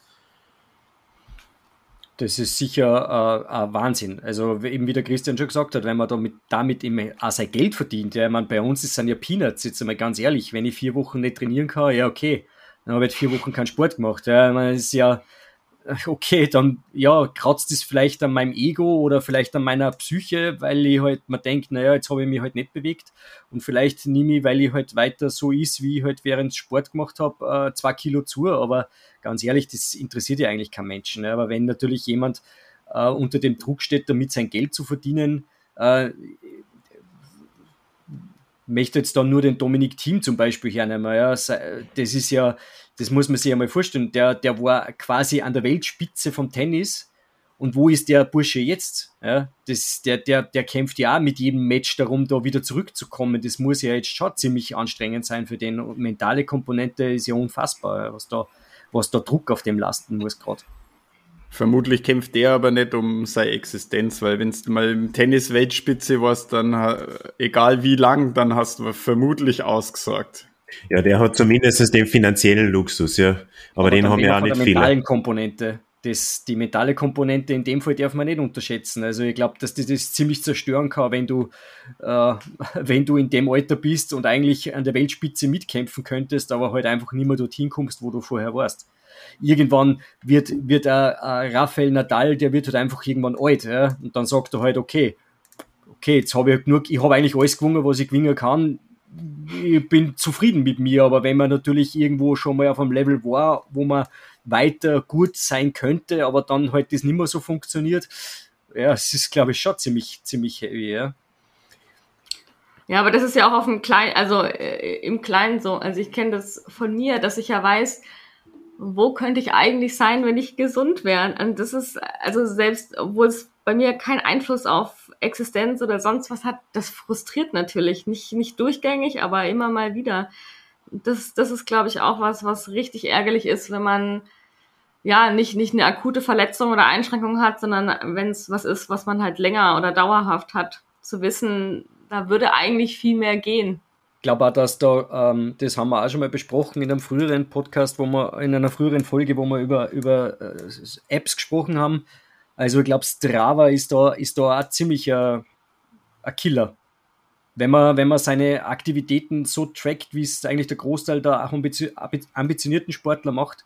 Das ist sicher äh, ein Wahnsinn. Also eben wie der Christian schon gesagt hat, wenn man damit, damit eben auch sein Geld verdient. Ja, man, bei uns ist es ja Peanuts, jetzt einmal ganz ehrlich. Wenn ich vier Wochen nicht trainieren kann, ja okay, dann habe ich vier Wochen keinen Sport gemacht. Ja, man ist ja, okay, dann ja, kratzt es vielleicht an meinem Ego oder vielleicht an meiner Psyche, weil ich halt mir denke, naja, jetzt habe ich mich halt nicht bewegt und vielleicht nehme ich, weil ich halt weiter so ist, wie ich halt während Sport gemacht habe, äh, zwei Kilo zu, aber ganz ehrlich, das interessiert ja eigentlich keinen Menschen. Ne? Aber wenn natürlich jemand äh, unter dem Druck steht, damit sein Geld zu verdienen, äh, möchte jetzt dann nur den Dominik Thiem zum Beispiel hernehmen. Ja, das ist ja, das muss man sich ja mal vorstellen. Der, der war quasi an der Weltspitze vom Tennis. Und wo ist der Bursche jetzt? Ja, das, der, der, der kämpft ja auch mit jedem Match darum, da wieder zurückzukommen. Das muss ja jetzt schon ziemlich anstrengend sein für den. Und mentale Komponente ist ja unfassbar, was da, was da Druck auf dem lasten muss gerade. Vermutlich kämpft der aber nicht um seine Existenz, weil wenn du mal im Tennis Weltspitze warst, dann egal wie lang, dann hast du vermutlich ausgesagt. Ja, der hat zumindest den finanziellen Luxus, ja. Aber, aber den haben ja auch nicht viele. mentalen Komponente. Das, die mentale Komponente in dem Fall darf man nicht unterschätzen. Also ich glaube, dass das, das ziemlich zerstören kann, wenn du, äh, wenn du in dem Alter bist und eigentlich an der Weltspitze mitkämpfen könntest, aber halt einfach nicht mehr dorthin kommst, wo du vorher warst. Irgendwann wird, wird ein, ein Rafael Nadal, der wird halt einfach irgendwann alt, ja? und dann sagt er halt, okay, okay, jetzt habe ich halt genug, ich habe eigentlich alles gewonnen, was ich gewinnen kann, ich bin zufrieden mit mir, aber wenn man natürlich irgendwo schon mal auf einem Level war, wo man weiter gut sein könnte, aber dann halt das nicht mehr so funktioniert, ja, es ist, glaube ich, schon ziemlich, ziemlich heavy, ja. Ja, aber das ist ja auch auf dem Kleinen, also äh, im Kleinen so. Also ich kenne das von mir, dass ich ja weiß, wo könnte ich eigentlich sein, wenn ich gesund wäre? Und das ist, also selbst, obwohl es bei mir keinen Einfluss auf Existenz oder sonst was hat, das frustriert natürlich. Nicht, nicht durchgängig, aber immer mal wieder. Das, das ist, glaube ich, auch was, was richtig ärgerlich ist, wenn man ja nicht, nicht eine akute Verletzung oder Einschränkung hat, sondern wenn es was ist, was man halt länger oder dauerhaft hat, zu wissen, da würde eigentlich viel mehr gehen. Ich glaube auch, dass da, ähm, das haben wir auch schon mal besprochen in einem früheren Podcast, wo wir, in einer früheren Folge, wo wir über, über äh, Apps gesprochen haben, also ich glaube, Strava ist da, ist da auch ziemlich ein, ein Killer. Wenn man, wenn man seine Aktivitäten so trackt, wie es eigentlich der Großteil der ambitionierten Sportler macht,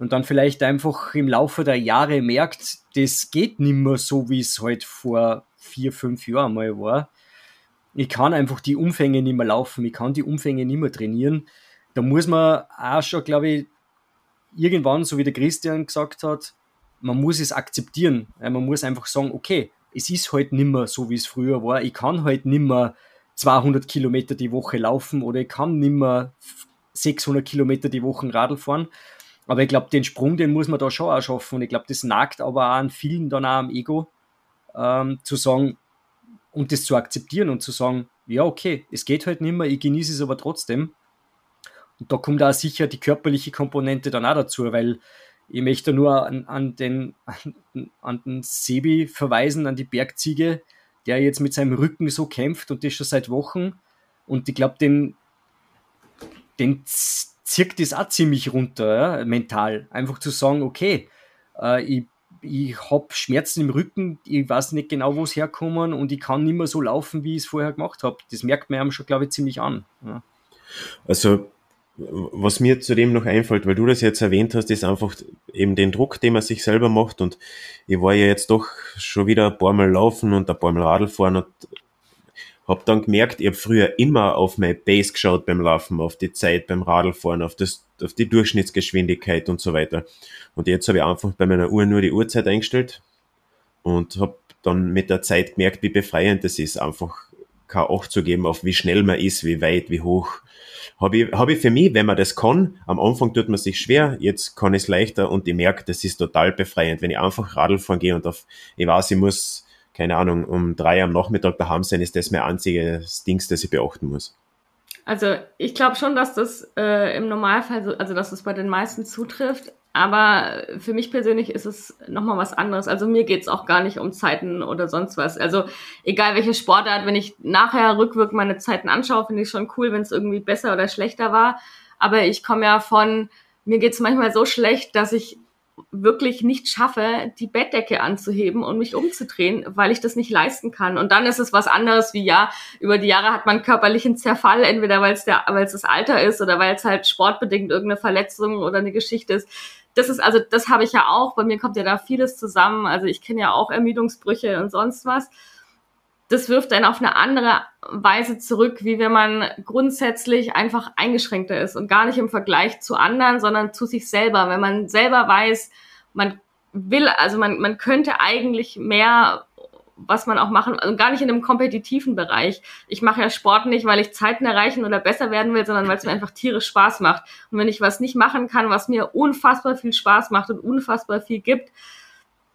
und dann vielleicht einfach im Laufe der Jahre merkt, das geht nicht mehr so, wie es halt vor vier, fünf Jahren mal war. Ich kann einfach die Umfänge nicht mehr laufen, ich kann die Umfänge nicht mehr trainieren. Da muss man auch schon, glaube ich, irgendwann, so wie der Christian gesagt hat, man muss es akzeptieren. Man muss einfach sagen, okay, es ist halt nimmer so, wie es früher war. Ich kann halt nimmer 200 Kilometer die Woche laufen oder ich kann nimmer 600 Kilometer die Woche Radl fahren. Aber ich glaube, den Sprung, den muss man da schon auch schaffen. Und ich glaube, das nagt aber auch an vielen dann auch am Ego, ähm, zu sagen und das zu akzeptieren und zu sagen, ja, okay, es geht halt nicht mehr, ich genieße es aber trotzdem. Und da kommt auch sicher die körperliche Komponente dann auch dazu, weil ich möchte nur an, an, den, an, an den Sebi verweisen, an die Bergziege, der jetzt mit seinem Rücken so kämpft und das schon seit Wochen. Und ich glaube, den, den zirkt das auch ziemlich runter, ja, mental. Einfach zu sagen, okay, äh, ich, ich habe Schmerzen im Rücken, ich weiß nicht genau, wo es herkommen und ich kann nicht mehr so laufen, wie ich es vorher gemacht habe. Das merkt man einem schon, glaube ich, ziemlich an. Ja. Also was mir zudem noch einfällt, weil du das jetzt erwähnt hast, ist einfach eben den Druck, den man sich selber macht. Und ich war ja jetzt doch schon wieder ein paar Mal laufen und ein paar Mal Radl fahren und habe dann gemerkt, ich habe früher immer auf meine Base geschaut beim Laufen, auf die Zeit beim Radlfahren, auf, das, auf die Durchschnittsgeschwindigkeit und so weiter. Und jetzt habe ich einfach bei meiner Uhr nur die Uhrzeit eingestellt und habe dann mit der Zeit gemerkt, wie befreiend das ist, einfach kein Acht zu geben, auf wie schnell man ist, wie weit, wie hoch. Habe ich, hab ich für mich, wenn man das kann, am Anfang tut man sich schwer, jetzt kann ich es leichter und ich merke, das ist total befreiend, wenn ich einfach Radl fahren gehe und auf, ich weiß, ich muss, keine Ahnung, um drei am Nachmittag daheim sein, ist das mein einziges Ding, das ich beachten muss. Also ich glaube schon, dass das äh, im Normalfall so, also dass das bei den meisten zutrifft. Aber für mich persönlich ist es nochmal was anderes. Also mir geht's auch gar nicht um Zeiten oder sonst was. Also egal welche Sportart, wenn ich nachher rückwirkend meine Zeiten anschaue, finde ich schon cool, wenn es irgendwie besser oder schlechter war. Aber ich komme ja von, mir geht's manchmal so schlecht, dass ich wirklich nicht schaffe, die Bettdecke anzuheben und mich umzudrehen, weil ich das nicht leisten kann. Und dann ist es was anderes wie, ja, über die Jahre hat man körperlichen Zerfall, entweder weil es der, weil es das Alter ist oder weil es halt sportbedingt irgendeine Verletzung oder eine Geschichte ist. Das ist also, das habe ich ja auch. Bei mir kommt ja da vieles zusammen. Also ich kenne ja auch Ermüdungsbrüche und sonst was. Das wirft dann auf eine andere Weise zurück, wie wenn man grundsätzlich einfach eingeschränkter ist und gar nicht im Vergleich zu anderen, sondern zu sich selber. Wenn man selber weiß, man will, also man, man könnte eigentlich mehr, was man auch machen, also gar nicht in einem kompetitiven Bereich. Ich mache ja Sport nicht, weil ich Zeiten erreichen oder besser werden will, sondern weil es mir einfach tierisch Spaß macht. Und wenn ich was nicht machen kann, was mir unfassbar viel Spaß macht und unfassbar viel gibt,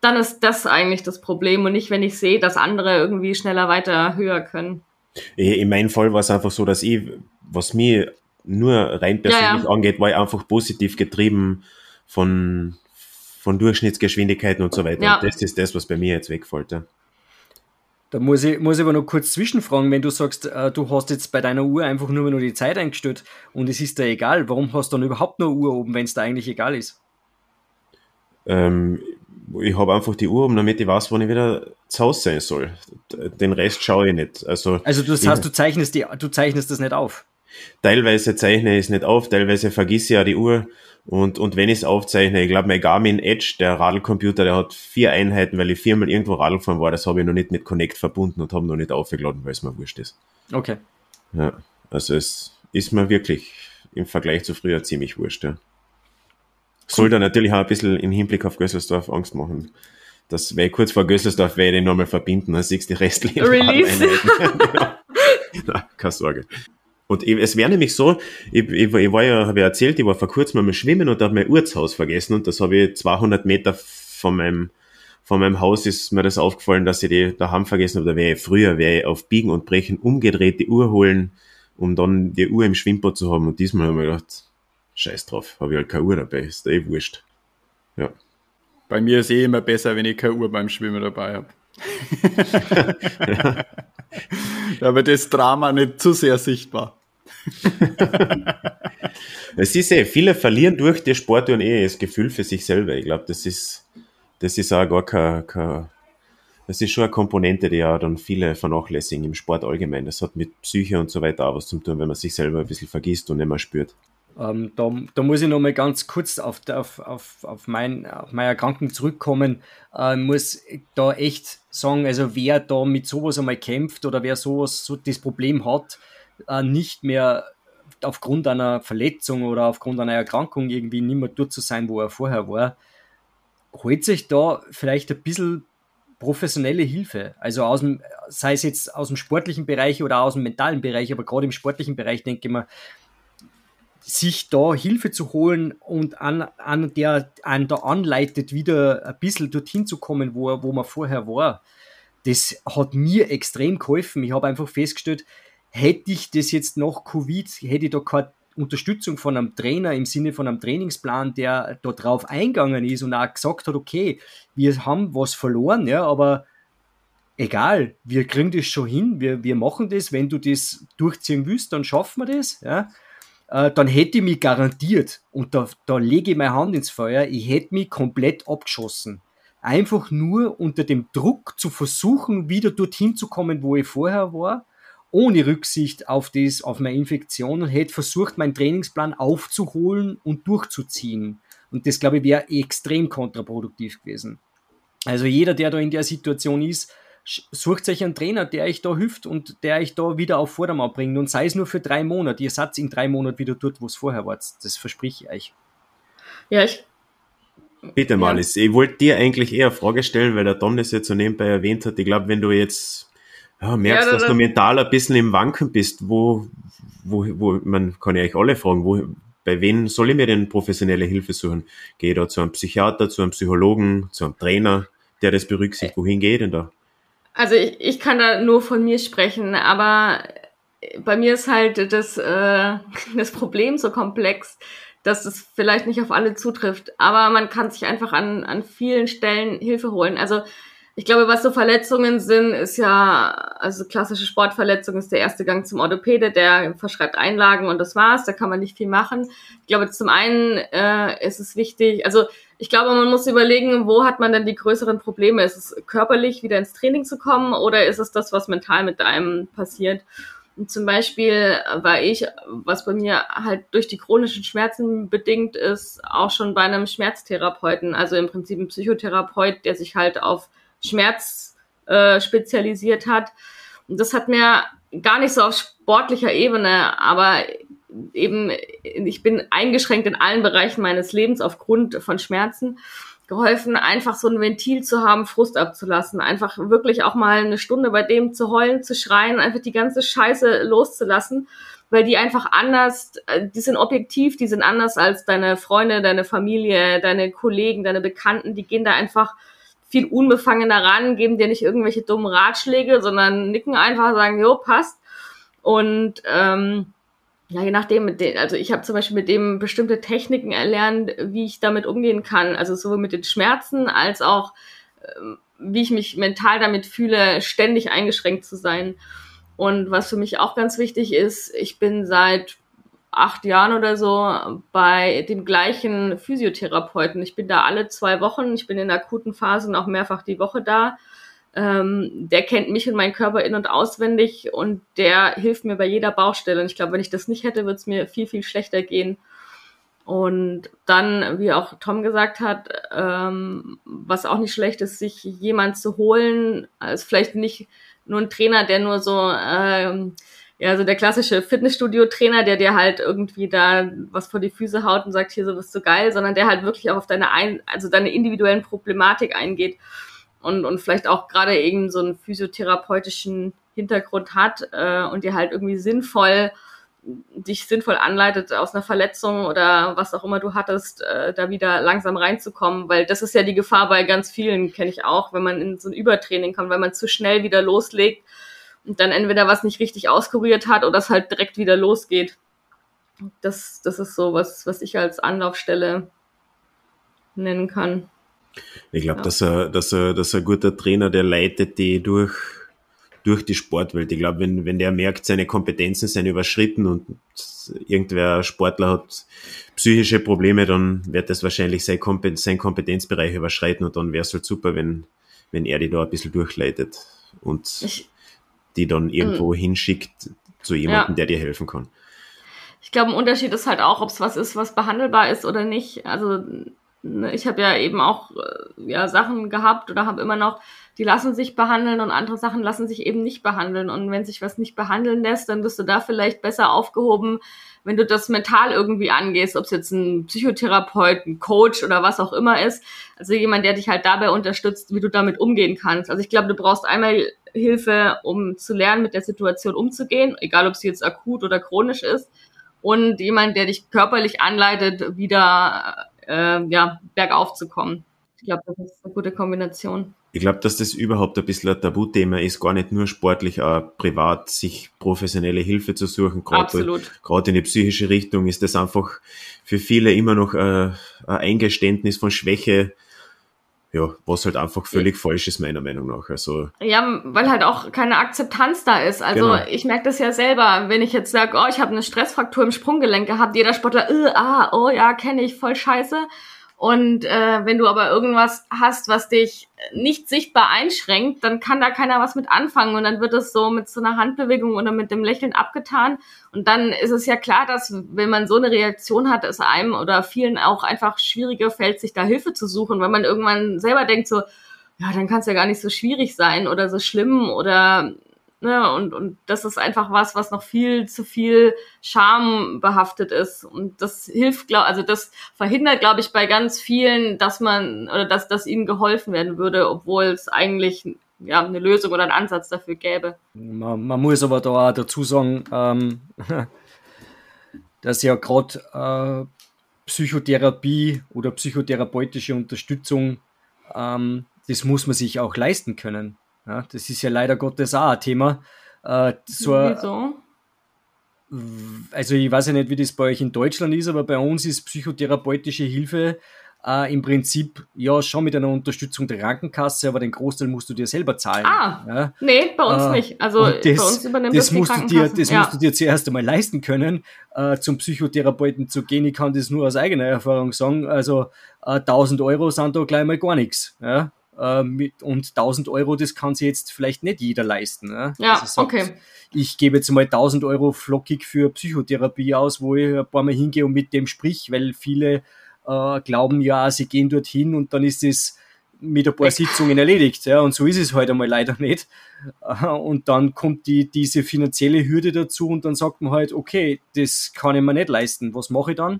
dann ist das eigentlich das Problem und nicht, wenn ich sehe, dass andere irgendwie schneller, weiter, höher können. In meinem Fall war es einfach so, dass ich, was mir nur rein persönlich ja, ja. angeht, war ich einfach positiv getrieben von, von Durchschnittsgeschwindigkeiten und so weiter. Ja. Und das ist das, was bei mir jetzt wegfällt. Ja. Da muss ich, muss ich aber noch kurz zwischenfragen, wenn du sagst, äh, du hast jetzt bei deiner Uhr einfach nur nur die Zeit eingestellt und es ist da egal, warum hast du dann überhaupt noch eine Uhr oben, wenn es da eigentlich egal ist? Ähm, ich habe einfach die Uhr um, damit ich weiß, wann ich wieder zu Hause sein soll. Den Rest schaue ich nicht. Also, also das heißt, du zeichnest, die, du zeichnest das nicht auf? Teilweise zeichne ich es nicht auf, teilweise vergisse ich ja die Uhr. Und, und wenn ich es aufzeichne, ich glaube, mein Garmin Edge, der Radlcomputer, der hat vier Einheiten, weil ich viermal irgendwo Radl gefahren war. Das habe ich noch nicht mit Connect verbunden und habe noch nicht aufgeladen, weil es mir wurscht ist. Okay. Ja, also es ist mir wirklich im Vergleich zu früher ziemlich wurscht. Ja. Soll da natürlich auch ein bisschen im Hinblick auf Gösselsdorf Angst machen. Das wäre kurz vor Gösselsdorf, werde ich nochmal verbinden, dann siehst du die restlichen Release. ja. keine Sorge. Und es wäre nämlich so, ich, ich, ich war ja, habe ja erzählt, ich war vor kurzem mal schwimmen und habe mein Urzhaus vergessen und das habe ich 200 Meter von meinem, von meinem Haus ist mir das aufgefallen, dass ich die daheim vergessen habe. Da wäre ich früher, wäre ich auf Biegen und Brechen umgedreht die Uhr holen, um dann die Uhr im Schwimmbad zu haben. Und diesmal habe ich mir gedacht, scheiß drauf, habe ich halt keine Uhr dabei, ist eh wurscht. Ja. Bei mir ist eh immer besser, wenn ich keine Uhr beim Schwimmen dabei habe. ja. Da wird das Drama nicht zu sehr sichtbar. es ist eh, viele verlieren durch die Sportuhren eh das Gefühl für sich selber. Ich glaube, das ist, das ist auch gar kein, kein, das ist schon eine Komponente, die ja dann viele vernachlässigen im Sport allgemein. Das hat mit Psyche und so weiter auch was zu tun, wenn man sich selber ein bisschen vergisst und nicht mehr spürt. Ähm, da, da, muss ich noch mal ganz kurz auf, auf, auf, auf, mein, auf meine Erkrankung zurückkommen. Äh, muss da echt sagen, also wer da mit sowas einmal kämpft oder wer sowas so das Problem hat, äh, nicht mehr aufgrund einer Verletzung oder aufgrund einer Erkrankung irgendwie nicht mehr dort zu sein, wo er vorher war, holt sich da vielleicht ein bisschen professionelle Hilfe. Also aus dem, sei es jetzt aus dem sportlichen Bereich oder aus dem mentalen Bereich, aber gerade im sportlichen Bereich denke ich mir, sich da Hilfe zu holen und an, an der einen da anleitet, wieder ein bisschen dorthin zu kommen, wo, wo man vorher war, das hat mir extrem geholfen. Ich habe einfach festgestellt, hätte ich das jetzt nach Covid, hätte ich da keine Unterstützung von einem Trainer im Sinne von einem Trainingsplan, der da drauf eingegangen ist und auch gesagt hat, okay, wir haben was verloren, ja, aber egal, wir kriegen das schon hin, wir, wir machen das, wenn du das durchziehen willst, dann schaffen wir das, ja äh, dann hätte ich mich garantiert, und da, da lege ich meine Hand ins Feuer, ich hätte mich komplett abgeschossen. Einfach nur unter dem Druck zu versuchen, wieder dorthin zu kommen, wo ich vorher war, ohne Rücksicht auf das, auf meine Infektion und hätte versucht, meinen Trainingsplan aufzuholen und durchzuziehen. Und das, glaube ich, wäre extrem kontraproduktiv gewesen. Also jeder, der da in der Situation ist, sucht euch einen Trainer, der euch da hilft und der euch da wieder auf Vordermann bringt und sei es nur für drei Monate. Ihr seid in drei Monaten wieder dort, wo es vorher war. Das verspreche ich euch. Ja, ich. Bitte, Malis, ja. ich wollte dir eigentlich eher eine Frage stellen, weil der Tom das jetzt so nebenbei erwähnt hat. Ich glaube, wenn du jetzt, ja, merkst, ja, dass du mental ein bisschen im Wanken bist, wo, wo, wo, man kann ja euch alle fragen, wo, bei wem soll ich mir denn professionelle Hilfe suchen? Gehe ich da zu einem Psychiater, zu einem Psychologen, zu einem Trainer, der das berücksichtigt? Wohin geht denn da? Also ich, ich kann da nur von mir sprechen, aber bei mir ist halt das, äh, das Problem so komplex, dass es vielleicht nicht auf alle zutrifft. Aber man kann sich einfach an, an vielen Stellen Hilfe holen. Also ich glaube, was so Verletzungen sind, ist ja, also klassische Sportverletzung ist der erste Gang zum Orthopäde, der verschreibt Einlagen und das war's, da kann man nicht viel machen. Ich glaube, zum einen äh, ist es wichtig, also ich glaube, man muss überlegen, wo hat man denn die größeren Probleme? Ist es körperlich wieder ins Training zu kommen oder ist es das, was mental mit einem passiert? Und zum Beispiel war ich, was bei mir halt durch die chronischen Schmerzen bedingt ist, auch schon bei einem Schmerztherapeuten, also im Prinzip ein Psychotherapeut, der sich halt auf Schmerz äh, spezialisiert hat. Und das hat mir gar nicht so auf sportlicher Ebene, aber eben, ich bin eingeschränkt in allen Bereichen meines Lebens aufgrund von Schmerzen geholfen, einfach so ein Ventil zu haben, Frust abzulassen, einfach wirklich auch mal eine Stunde bei dem zu heulen, zu schreien, einfach die ganze Scheiße loszulassen, weil die einfach anders, äh, die sind objektiv, die sind anders als deine Freunde, deine Familie, deine Kollegen, deine Bekannten, die gehen da einfach viel unbefangener ran, geben dir nicht irgendwelche dummen Ratschläge, sondern nicken einfach, sagen, jo, passt. Und ähm, ja, je nachdem, mit den, also ich habe zum Beispiel mit dem bestimmte Techniken erlernt, wie ich damit umgehen kann. Also sowohl mit den Schmerzen als auch, ähm, wie ich mich mental damit fühle, ständig eingeschränkt zu sein. Und was für mich auch ganz wichtig ist, ich bin seit acht Jahren oder so bei dem gleichen Physiotherapeuten. Ich bin da alle zwei Wochen, ich bin in akuten Phasen auch mehrfach die Woche da. Ähm, der kennt mich und meinen Körper in- und auswendig und der hilft mir bei jeder Baustelle. Und ich glaube, wenn ich das nicht hätte, würde es mir viel, viel schlechter gehen. Und dann, wie auch Tom gesagt hat, ähm, was auch nicht schlecht ist, sich jemand zu holen, als vielleicht nicht nur ein Trainer, der nur so ähm, ja, also der klassische Fitnessstudio-Trainer, der dir halt irgendwie da was vor die Füße haut und sagt, hier so bist du geil, sondern der halt wirklich auch auf deine ein, also deine individuellen Problematik eingeht und, und vielleicht auch gerade eben so einen physiotherapeutischen Hintergrund hat äh, und dir halt irgendwie sinnvoll dich sinnvoll anleitet, aus einer Verletzung oder was auch immer du hattest, äh, da wieder langsam reinzukommen, weil das ist ja die Gefahr bei ganz vielen, kenne ich auch, wenn man in so ein Übertraining kommt, weil man zu schnell wieder loslegt und dann entweder was nicht richtig auskuriert hat oder es halt direkt wieder losgeht. Das, das ist so was, was ich als Anlaufstelle nennen kann. Ich glaube, ja. dass, er, dass, er, dass er ein guter Trainer, der leitet die durch, durch die Sportwelt. Ich glaube, wenn, wenn der merkt, seine Kompetenzen sind überschritten und irgendwer Sportler hat psychische Probleme, dann wird das wahrscheinlich sein, Kompetenz, sein Kompetenzbereich überschreiten und dann wäre es halt super, wenn, wenn er die da ein bisschen durchleitet. Und ich, die dann irgendwo mhm. hinschickt zu jemandem, ja. der dir helfen kann. Ich glaube, ein Unterschied ist halt auch, ob es was ist, was behandelbar ist oder nicht. Also ne, ich habe ja eben auch äh, ja, Sachen gehabt oder habe immer noch, die lassen sich behandeln und andere Sachen lassen sich eben nicht behandeln. Und wenn sich was nicht behandeln lässt, dann bist du da vielleicht besser aufgehoben, wenn du das mental irgendwie angehst, ob es jetzt ein Psychotherapeut, ein Coach oder was auch immer ist. Also jemand, der dich halt dabei unterstützt, wie du damit umgehen kannst. Also ich glaube, du brauchst einmal Hilfe, um zu lernen, mit der Situation umzugehen, egal ob sie jetzt akut oder chronisch ist. Und jemand, der dich körperlich anleitet, wieder äh, ja, bergauf zu kommen. Ich glaube, das ist eine gute Kombination. Ich glaube, dass das überhaupt ein bisschen ein Tabuthema ist, gar nicht nur sportlich, auch privat, sich professionelle Hilfe zu suchen. Gerade in die psychische Richtung ist das einfach für viele immer noch äh, ein Eingeständnis von Schwäche, ja, was halt einfach völlig ja. falsch ist, meiner Meinung nach. Also, ja, weil halt auch keine Akzeptanz da ist. Also genau. ich merke das ja selber, wenn ich jetzt sage, oh, ich habe eine Stressfraktur im Sprunggelenk gehabt, jeder Sportler, äh, ah, oh ja, kenne ich, voll scheiße. Und äh, wenn du aber irgendwas hast, was dich nicht sichtbar einschränkt, dann kann da keiner was mit anfangen und dann wird es so mit so einer Handbewegung oder mit dem Lächeln abgetan. Und dann ist es ja klar, dass wenn man so eine Reaktion hat, es einem oder vielen auch einfach schwieriger fällt, sich da Hilfe zu suchen, weil man irgendwann selber denkt so, ja, dann kann es ja gar nicht so schwierig sein oder so schlimm oder Ne? Und, und das ist einfach was, was noch viel zu viel Scham behaftet ist. Und das hilft, glaub, also das verhindert, glaube ich, bei ganz vielen, dass man oder dass, dass ihnen geholfen werden würde, obwohl es eigentlich ja, eine Lösung oder einen Ansatz dafür gäbe. Man, man muss aber da auch dazu sagen, ähm, dass ja gerade äh, Psychotherapie oder psychotherapeutische Unterstützung, ähm, das muss man sich auch leisten können. Ja, das ist ja leider Gottes auch ein Thema. Äh, so, Wieso? Also ich weiß ja nicht, wie das bei euch in Deutschland ist, aber bei uns ist psychotherapeutische Hilfe äh, im Prinzip ja schon mit einer Unterstützung der Krankenkasse, aber den Großteil musst du dir selber zahlen. Ah, ja. nee, bei uns äh, nicht. Also das, bei uns übernimmt das, das musst du dir, Das ja. musst du dir zuerst einmal leisten können, äh, zum Psychotherapeuten zu gehen. Ich kann das nur aus eigener Erfahrung sagen. Also äh, 1000 Euro sind da gleich mal gar nichts. Ja? Äh, mit, und 1000 Euro, das kann sich jetzt vielleicht nicht jeder leisten. Ja, ja also sagt, okay. Ich gebe jetzt mal 1000 Euro flockig für Psychotherapie aus, wo ich ein paar Mal hingehe und mit dem sprich, weil viele äh, glauben ja, sie gehen dorthin und dann ist es mit ein paar Sitzungen erledigt. Ja, und so ist es heute halt einmal leider nicht. Und dann kommt die, diese finanzielle Hürde dazu und dann sagt man halt, okay, das kann ich mir nicht leisten. Was mache ich dann?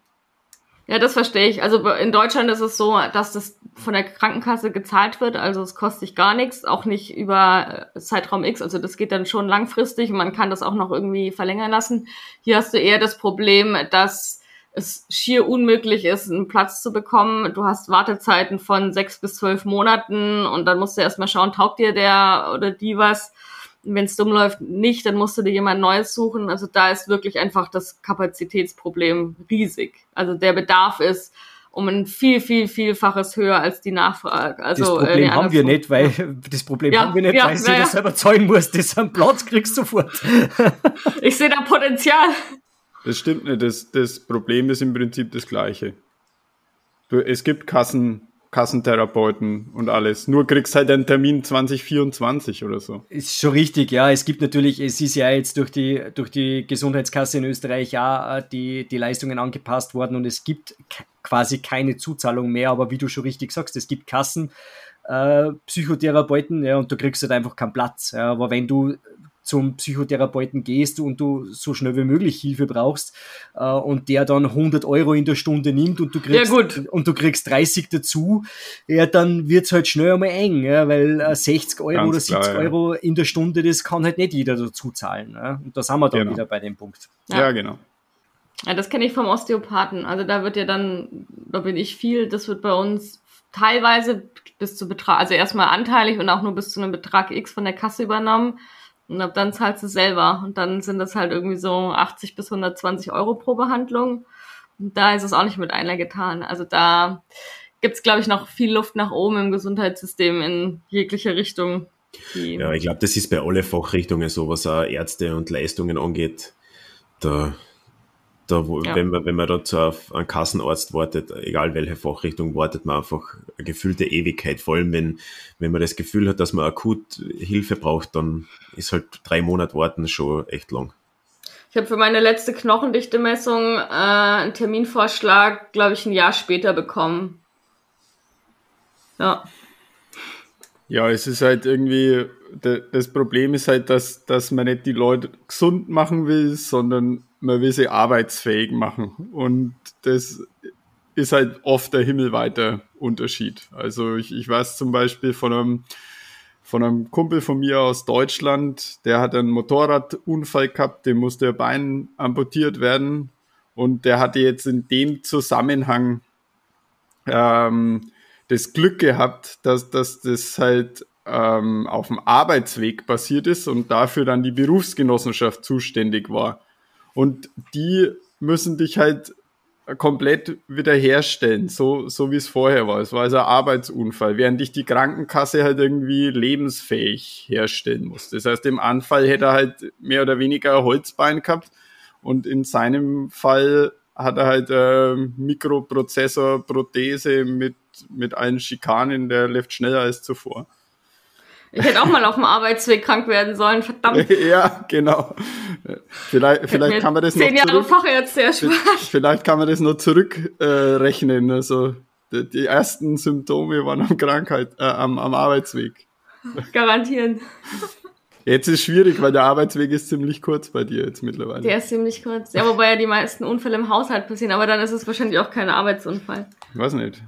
Ja, das verstehe ich. Also in Deutschland ist es so, dass das von der Krankenkasse gezahlt wird, also es kostet sich gar nichts, auch nicht über äh, Zeitraum X, also das geht dann schon langfristig und man kann das auch noch irgendwie verlängern lassen. Hier hast du eher das Problem, dass es schier unmöglich ist, einen Platz zu bekommen. Du hast Wartezeiten von sechs bis zwölf Monaten und dann musst du erstmal schauen, taugt dir der oder die was. Wenn es dumm läuft, nicht, dann musst du dir jemand Neues suchen. Also da ist wirklich einfach das Kapazitätsproblem riesig. Also der Bedarf ist um ein viel, viel, vielfaches höher als die Nachfrage. Also, das Problem äh, haben wir nicht, weil das Problem ja, haben wir nicht, ja, weil ja, du das selber zahlen musst. Das am Platz kriegst du sofort. ich sehe da Potenzial. Das stimmt nicht. Das, das Problem ist im Prinzip das gleiche. Du, es gibt Kassen, Kassentherapeuten und alles. Nur kriegst halt einen Termin 2024 oder so. Ist schon richtig, ja. Es gibt natürlich, es ist ja jetzt durch die, durch die Gesundheitskasse in Österreich ja äh, die, die Leistungen angepasst worden und es gibt quasi keine Zuzahlung mehr, aber wie du schon richtig sagst, es gibt Kassen, äh, Psychotherapeuten, ja, und du kriegst halt einfach keinen Platz. Ja, aber wenn du zum Psychotherapeuten gehst und du so schnell wie möglich Hilfe brauchst äh, und der dann 100 Euro in der Stunde nimmt und du kriegst, ja, und du kriegst 30 dazu, ja, dann wird's halt schnell einmal eng, ja, weil äh, 60 Euro Ganz oder 70 klar, ja. Euro in der Stunde, das kann halt nicht jeder dazu zahlen. Ja? Und da sind wir dann genau. wieder bei dem Punkt. Ja, ja genau. Ja, das kenne ich vom Osteopathen. Also da wird ja dann, da bin ich viel, das wird bei uns teilweise bis zu Betrag, also erstmal anteilig und auch nur bis zu einem Betrag X von der Kasse übernommen. Und ab dann zahlst du selber. Und dann sind das halt irgendwie so 80 bis 120 Euro pro Behandlung. Und da ist es auch nicht mit einer getan. Also da gibt's glaube ich, noch viel Luft nach oben im Gesundheitssystem in jeglicher Richtung. Ja, ich glaube, das ist bei alle Fachrichtungen so, was auch Ärzte und Leistungen angeht. Da da, wo, ja. wenn, man, wenn man da zu einem Kassenarzt wartet, egal welche Fachrichtung, wartet man einfach eine gefühlte Ewigkeit. Vor allem, wenn, wenn man das Gefühl hat, dass man akut Hilfe braucht, dann ist halt drei Monate warten schon echt lang. Ich habe für meine letzte Knochendichte-Messung äh, einen Terminvorschlag, glaube ich, ein Jahr später bekommen. Ja. Ja, es ist halt irgendwie, das Problem ist halt, dass, dass man nicht die Leute gesund machen will, sondern man will sie arbeitsfähig machen. Und das ist halt oft der himmelweite Unterschied. Also ich, ich weiß zum Beispiel von einem, von einem Kumpel von mir aus Deutschland, der hat einen Motorradunfall gehabt, dem musste der Bein amputiert werden. Und der hatte jetzt in dem Zusammenhang ähm, das Glück gehabt, dass, dass das halt ähm, auf dem Arbeitsweg passiert ist und dafür dann die Berufsgenossenschaft zuständig war. Und die müssen dich halt komplett wiederherstellen, so, so wie es vorher war. Es war also ein Arbeitsunfall, während dich die Krankenkasse halt irgendwie lebensfähig herstellen muss. Das heißt, im Anfall hätte er halt mehr oder weniger ein Holzbein gehabt und in seinem Fall hat er halt äh, Mikroprozessor-Prothese mit, mit allen Schikanen, der läuft schneller als zuvor. Ich hätte auch mal auf dem Arbeitsweg krank werden sollen, verdammt. ja, genau. Vielleicht, vielleicht kann man das zehn noch Jahre zurück, Fachärzte erspart. Vielleicht kann man das noch zurückrechnen. Äh, also die, die, ersten Symptome waren am Krankheit, äh, am, am Arbeitsweg. Garantieren. Jetzt ist schwierig, weil der Arbeitsweg ist ziemlich kurz bei dir jetzt mittlerweile. Der ist ziemlich kurz. Ja, wobei ja die meisten Unfälle im Haushalt passieren, aber dann ist es wahrscheinlich auch kein Arbeitsunfall. Ich weiß nicht,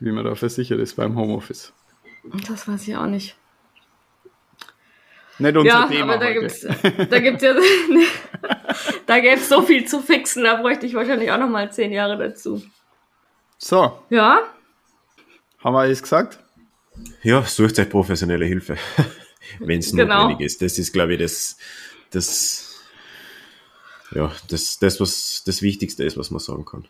wie man da versichert ist beim Homeoffice. Das weiß ich auch nicht. Nicht unser ja, Thema aber da heute. gibt's, da gibt's ja, da gäb's so viel zu fixen, da bräuchte ich wahrscheinlich auch noch mal zehn Jahre dazu. So, Ja, haben wir alles gesagt? Ja, sucht euch professionelle Hilfe, wenn es Genau. notwendig ist. Das ist, glaube ich, das, das, ja, das, das, was das Wichtigste ist, was man sagen kann.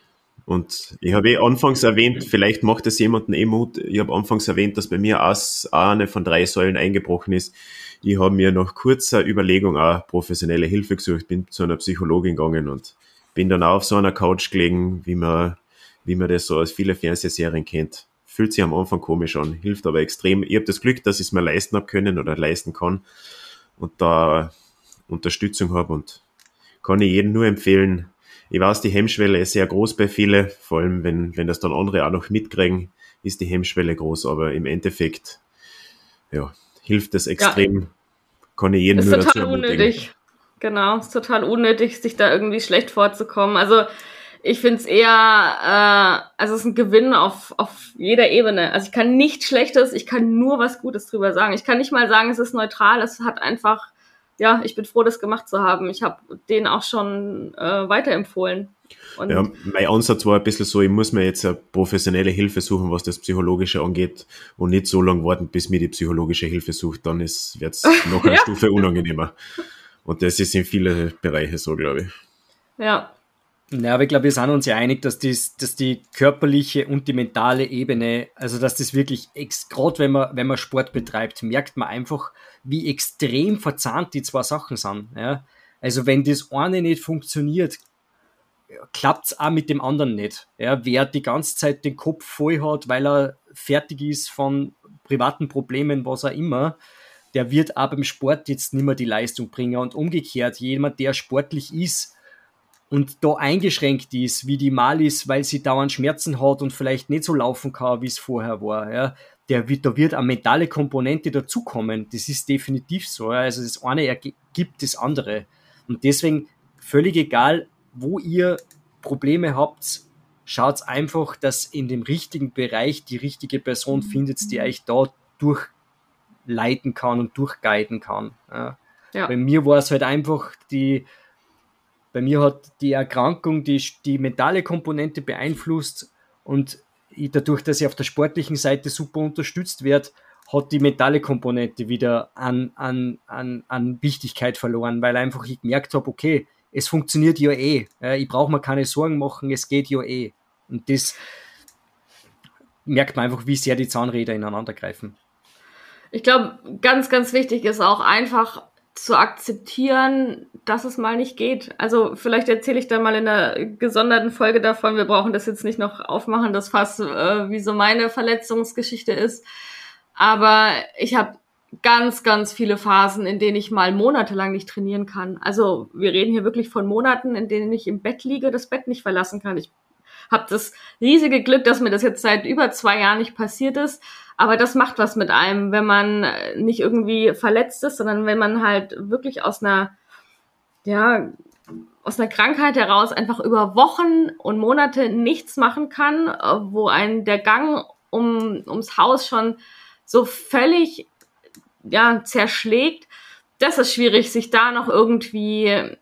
Und ich habe eh anfangs erwähnt, vielleicht macht es jemanden eh Mut. Ich habe anfangs erwähnt, dass bei mir aus eine von drei Säulen eingebrochen ist. Ich habe mir nach kurzer Überlegung auch professionelle Hilfe gesucht, bin zu einer Psychologin gegangen und bin dann auch auf so einer Couch gelegen, wie man, wie man das so aus vielen Fernsehserien kennt. Fühlt sich am Anfang komisch an, hilft aber extrem. Ich habe das Glück, dass ich es mir leisten habe können oder leisten kann und da Unterstützung habe und kann ich jedem nur empfehlen. Ich weiß, die Hemmschwelle ist sehr groß bei vielen, vor allem wenn, wenn das dann andere auch noch mitkriegen, ist die Hemmschwelle groß, aber im Endeffekt, ja, hilft das extrem. Kann ich jeden ist nur dazu total ermutigen. unnötig. Genau, ist total unnötig, sich da irgendwie schlecht vorzukommen. Also ich finde es eher, äh, also es ist ein Gewinn auf, auf jeder Ebene. Also ich kann nichts Schlechtes, ich kann nur was Gutes drüber sagen. Ich kann nicht mal sagen, es ist neutral, es hat einfach, ja, ich bin froh, das gemacht zu haben. Ich habe den auch schon äh, weiterempfohlen. Und Ja, mein Ansatz war ein bisschen so, ich muss mir jetzt eine professionelle Hilfe suchen, was das Psychologische angeht und nicht so lange warten, bis mir die psychologische Hilfe sucht, dann wird es noch eine Ja. Stufe unangenehmer. Und das ist in vielen Bereichen so, glaube ich. ja, Ja, aber ich glaube, wir sind uns ja einig, dass, dies, dass die körperliche und die mentale Ebene, also dass das wirklich, gerade wenn man, wenn man Sport betreibt, merkt man einfach, wie extrem verzahnt die zwei Sachen sind. Ja? Also wenn das eine nicht funktioniert, klappt es auch mit dem anderen nicht. Ja? Wer die ganze Zeit den Kopf voll hat, weil er fertig ist von privaten Problemen, was auch immer, der wird auch beim Sport jetzt nicht mehr die Leistung bringen. Und umgekehrt, jemand, der sportlich ist, und da eingeschränkt ist, wie die Malis, weil sie dauernd Schmerzen hat und vielleicht nicht so laufen kann, wie es vorher war, ja, der wird, da wird eine mentale Komponente dazukommen. Das ist definitiv so. Ja. Also das eine ergibt das andere. Und deswegen völlig egal, wo ihr Probleme habt, schaut einfach, dass in dem richtigen Bereich die richtige Person findet, die euch da durchleiten kann und durchguiden kann. Ja. ja. Bei mir war es halt einfach die, bei mir hat die Erkrankung die, die mentale Komponente beeinflusst und ich, dadurch, dass ich auf der sportlichen Seite super unterstützt werde, hat die mentale Komponente wieder an, an, an, an Wichtigkeit verloren, weil einfach ich gemerkt habe, okay, es funktioniert ja eh. Ich brauche mir keine Sorgen machen, es geht ja eh. Und das merkt man einfach, wie sehr die Zahnräder ineinander greifen. Ich glaube, ganz, ganz wichtig ist auch einfach zu akzeptieren, dass es mal nicht geht. Also vielleicht erzähle ich da mal in einer gesonderten Folge davon. Wir brauchen das jetzt nicht noch aufmachen, das Fass, äh, wie so meine Verletzungsgeschichte ist. Aber ich habe ganz, ganz viele Phasen, in denen ich mal monatelang nicht trainieren kann. Also wir reden hier wirklich von Monaten, in denen ich im Bett liege, das Bett nicht verlassen kann. Ich habe das riesige Glück, dass mir das jetzt seit über zwei Jahren nicht passiert ist. Aber das macht was mit einem, wenn man nicht irgendwie verletzt ist, sondern wenn man halt wirklich aus einer, ja, aus einer Krankheit heraus einfach über Wochen und Monate nichts machen kann, wo ein der Gang um, ums Haus schon so völlig, ja, zerschlägt. Das ist schwierig, sich da noch irgendwie,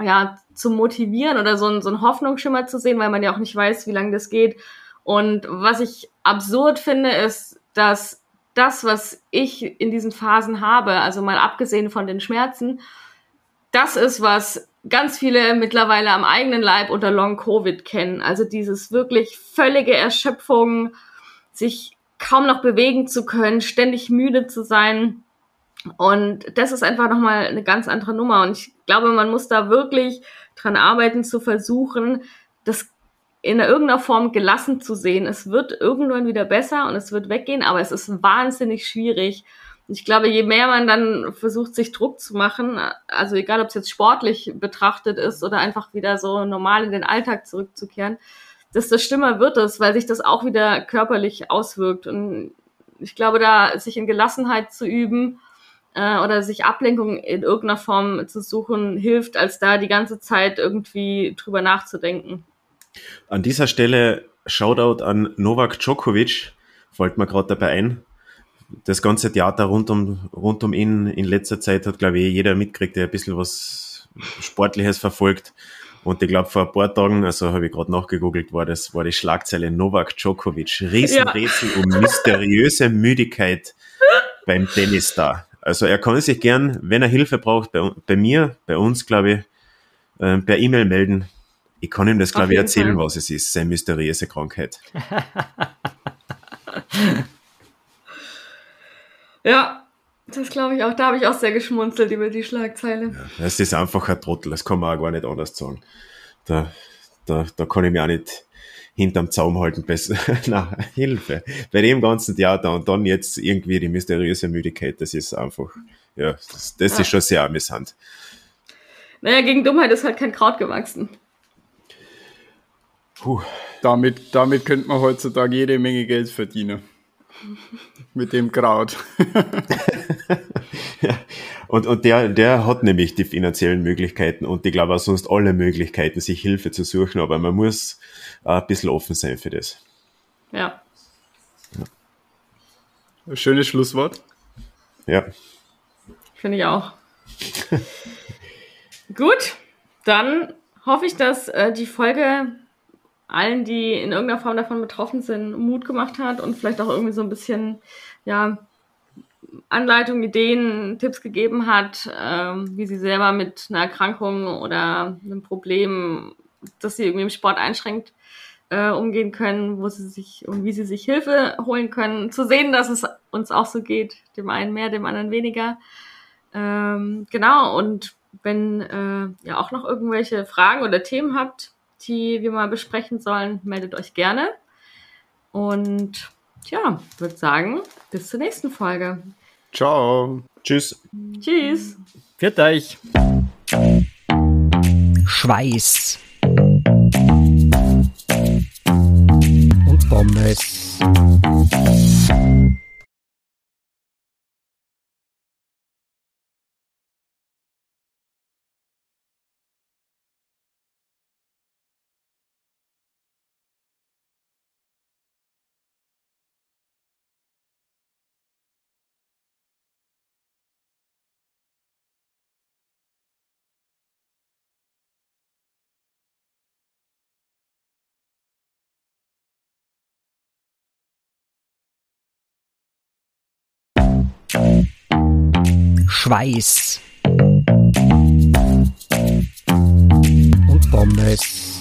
ja, zu motivieren oder so, so einen Hoffnungsschimmer zu sehen, weil man ja auch nicht weiß, wie lange das geht. Und was ich absurd finde, ist, dass das, was ich in diesen Phasen habe, also mal abgesehen von den Schmerzen, das ist, was ganz viele mittlerweile am eigenen Leib unter Long Covid kennen. Also dieses wirklich völlige Erschöpfung, sich kaum noch bewegen zu können, ständig müde zu sein. Und das ist einfach nochmal eine ganz andere Nummer. Und ich glaube, man muss da wirklich dran arbeiten, zu versuchen, das in irgendeiner Form gelassen zu sehen. Es wird irgendwann wieder besser und es wird weggehen, aber es ist wahnsinnig schwierig. Ich glaube, je mehr man dann versucht, sich Druck zu machen, also egal, ob es jetzt sportlich betrachtet ist oder einfach wieder so normal in den Alltag zurückzukehren, desto schlimmer wird es, weil sich das auch wieder körperlich auswirkt. Und ich glaube, da sich in Gelassenheit zu üben äh, oder sich Ablenkung in irgendeiner Form zu suchen, hilft, als da die ganze Zeit irgendwie drüber nachzudenken. An dieser Stelle Shoutout an Novak Djokovic, fällt mir gerade dabei ein. das ganze Theater rund um, rund um ihn in letzter Zeit hat, glaube ich, jeder mitgekriegt, der ein bisschen was Sportliches verfolgt. Und ich glaube, vor ein paar Tagen, also habe ich gerade nachgegoogelt, war das, war die Schlagzeile Novak Djokovic. Riesenrätsel ja. um mysteriöse Müdigkeit beim Tennis da. Also er kann sich gern, wenn er Hilfe braucht, bei, bei mir, bei uns, glaube ich, äh, per E-Mail melden. Ich kann ihm das, glaube ich, erzählen, Fall. was es ist, seine mysteriöse Krankheit. ja, das glaube ich auch. Da habe ich auch sehr geschmunzelt über die Schlagzeile. Ja, das ist einfach ein Trottel, das kann man auch gar nicht anders sagen. Da, da, da kann ich mir auch nicht hinterm Zaum halten. Besser. Na, Hilfe. Bei dem ganzen Theater und dann jetzt irgendwie die mysteriöse Müdigkeit, das ist einfach, ja, das, das ja. ist schon sehr amüsant. Naja, gegen Dummheit ist halt kein Kraut gewachsen. Puh. Damit, damit könnte man heutzutage jede Menge Geld verdienen. Mit dem Kraut. ja. Und, und der, der hat nämlich die finanziellen Möglichkeiten und ich glaube auch sonst alle Möglichkeiten, sich Hilfe zu suchen, aber man muss ein bisschen offen sein für das. Ja. ja. Schönes Schlusswort. Ja. Finde ich auch. Gut, dann hoffe ich, dass äh, die Folge allen, die in irgendeiner Form davon betroffen sind, Mut gemacht hat und vielleicht auch irgendwie so ein bisschen, ja, Anleitung, Ideen, Tipps gegeben hat, ähm, wie sie selber mit einer Erkrankung oder einem Problem, das sie irgendwie im Sport einschränkt, äh, umgehen können, wo sie sich und wie sie sich Hilfe holen können, zu sehen, dass es uns auch so geht, dem einen mehr, dem anderen weniger. Ähm, genau, und wenn äh, ihr auch noch irgendwelche Fragen oder Themen habt, die wir mal besprechen sollen, meldet euch gerne. Und ja, würde sagen, bis zur nächsten Folge. Ciao. Tschüss. Tschüss. Viert euch. Schweiß. Und Pommes. Schweiß. Und Pommes.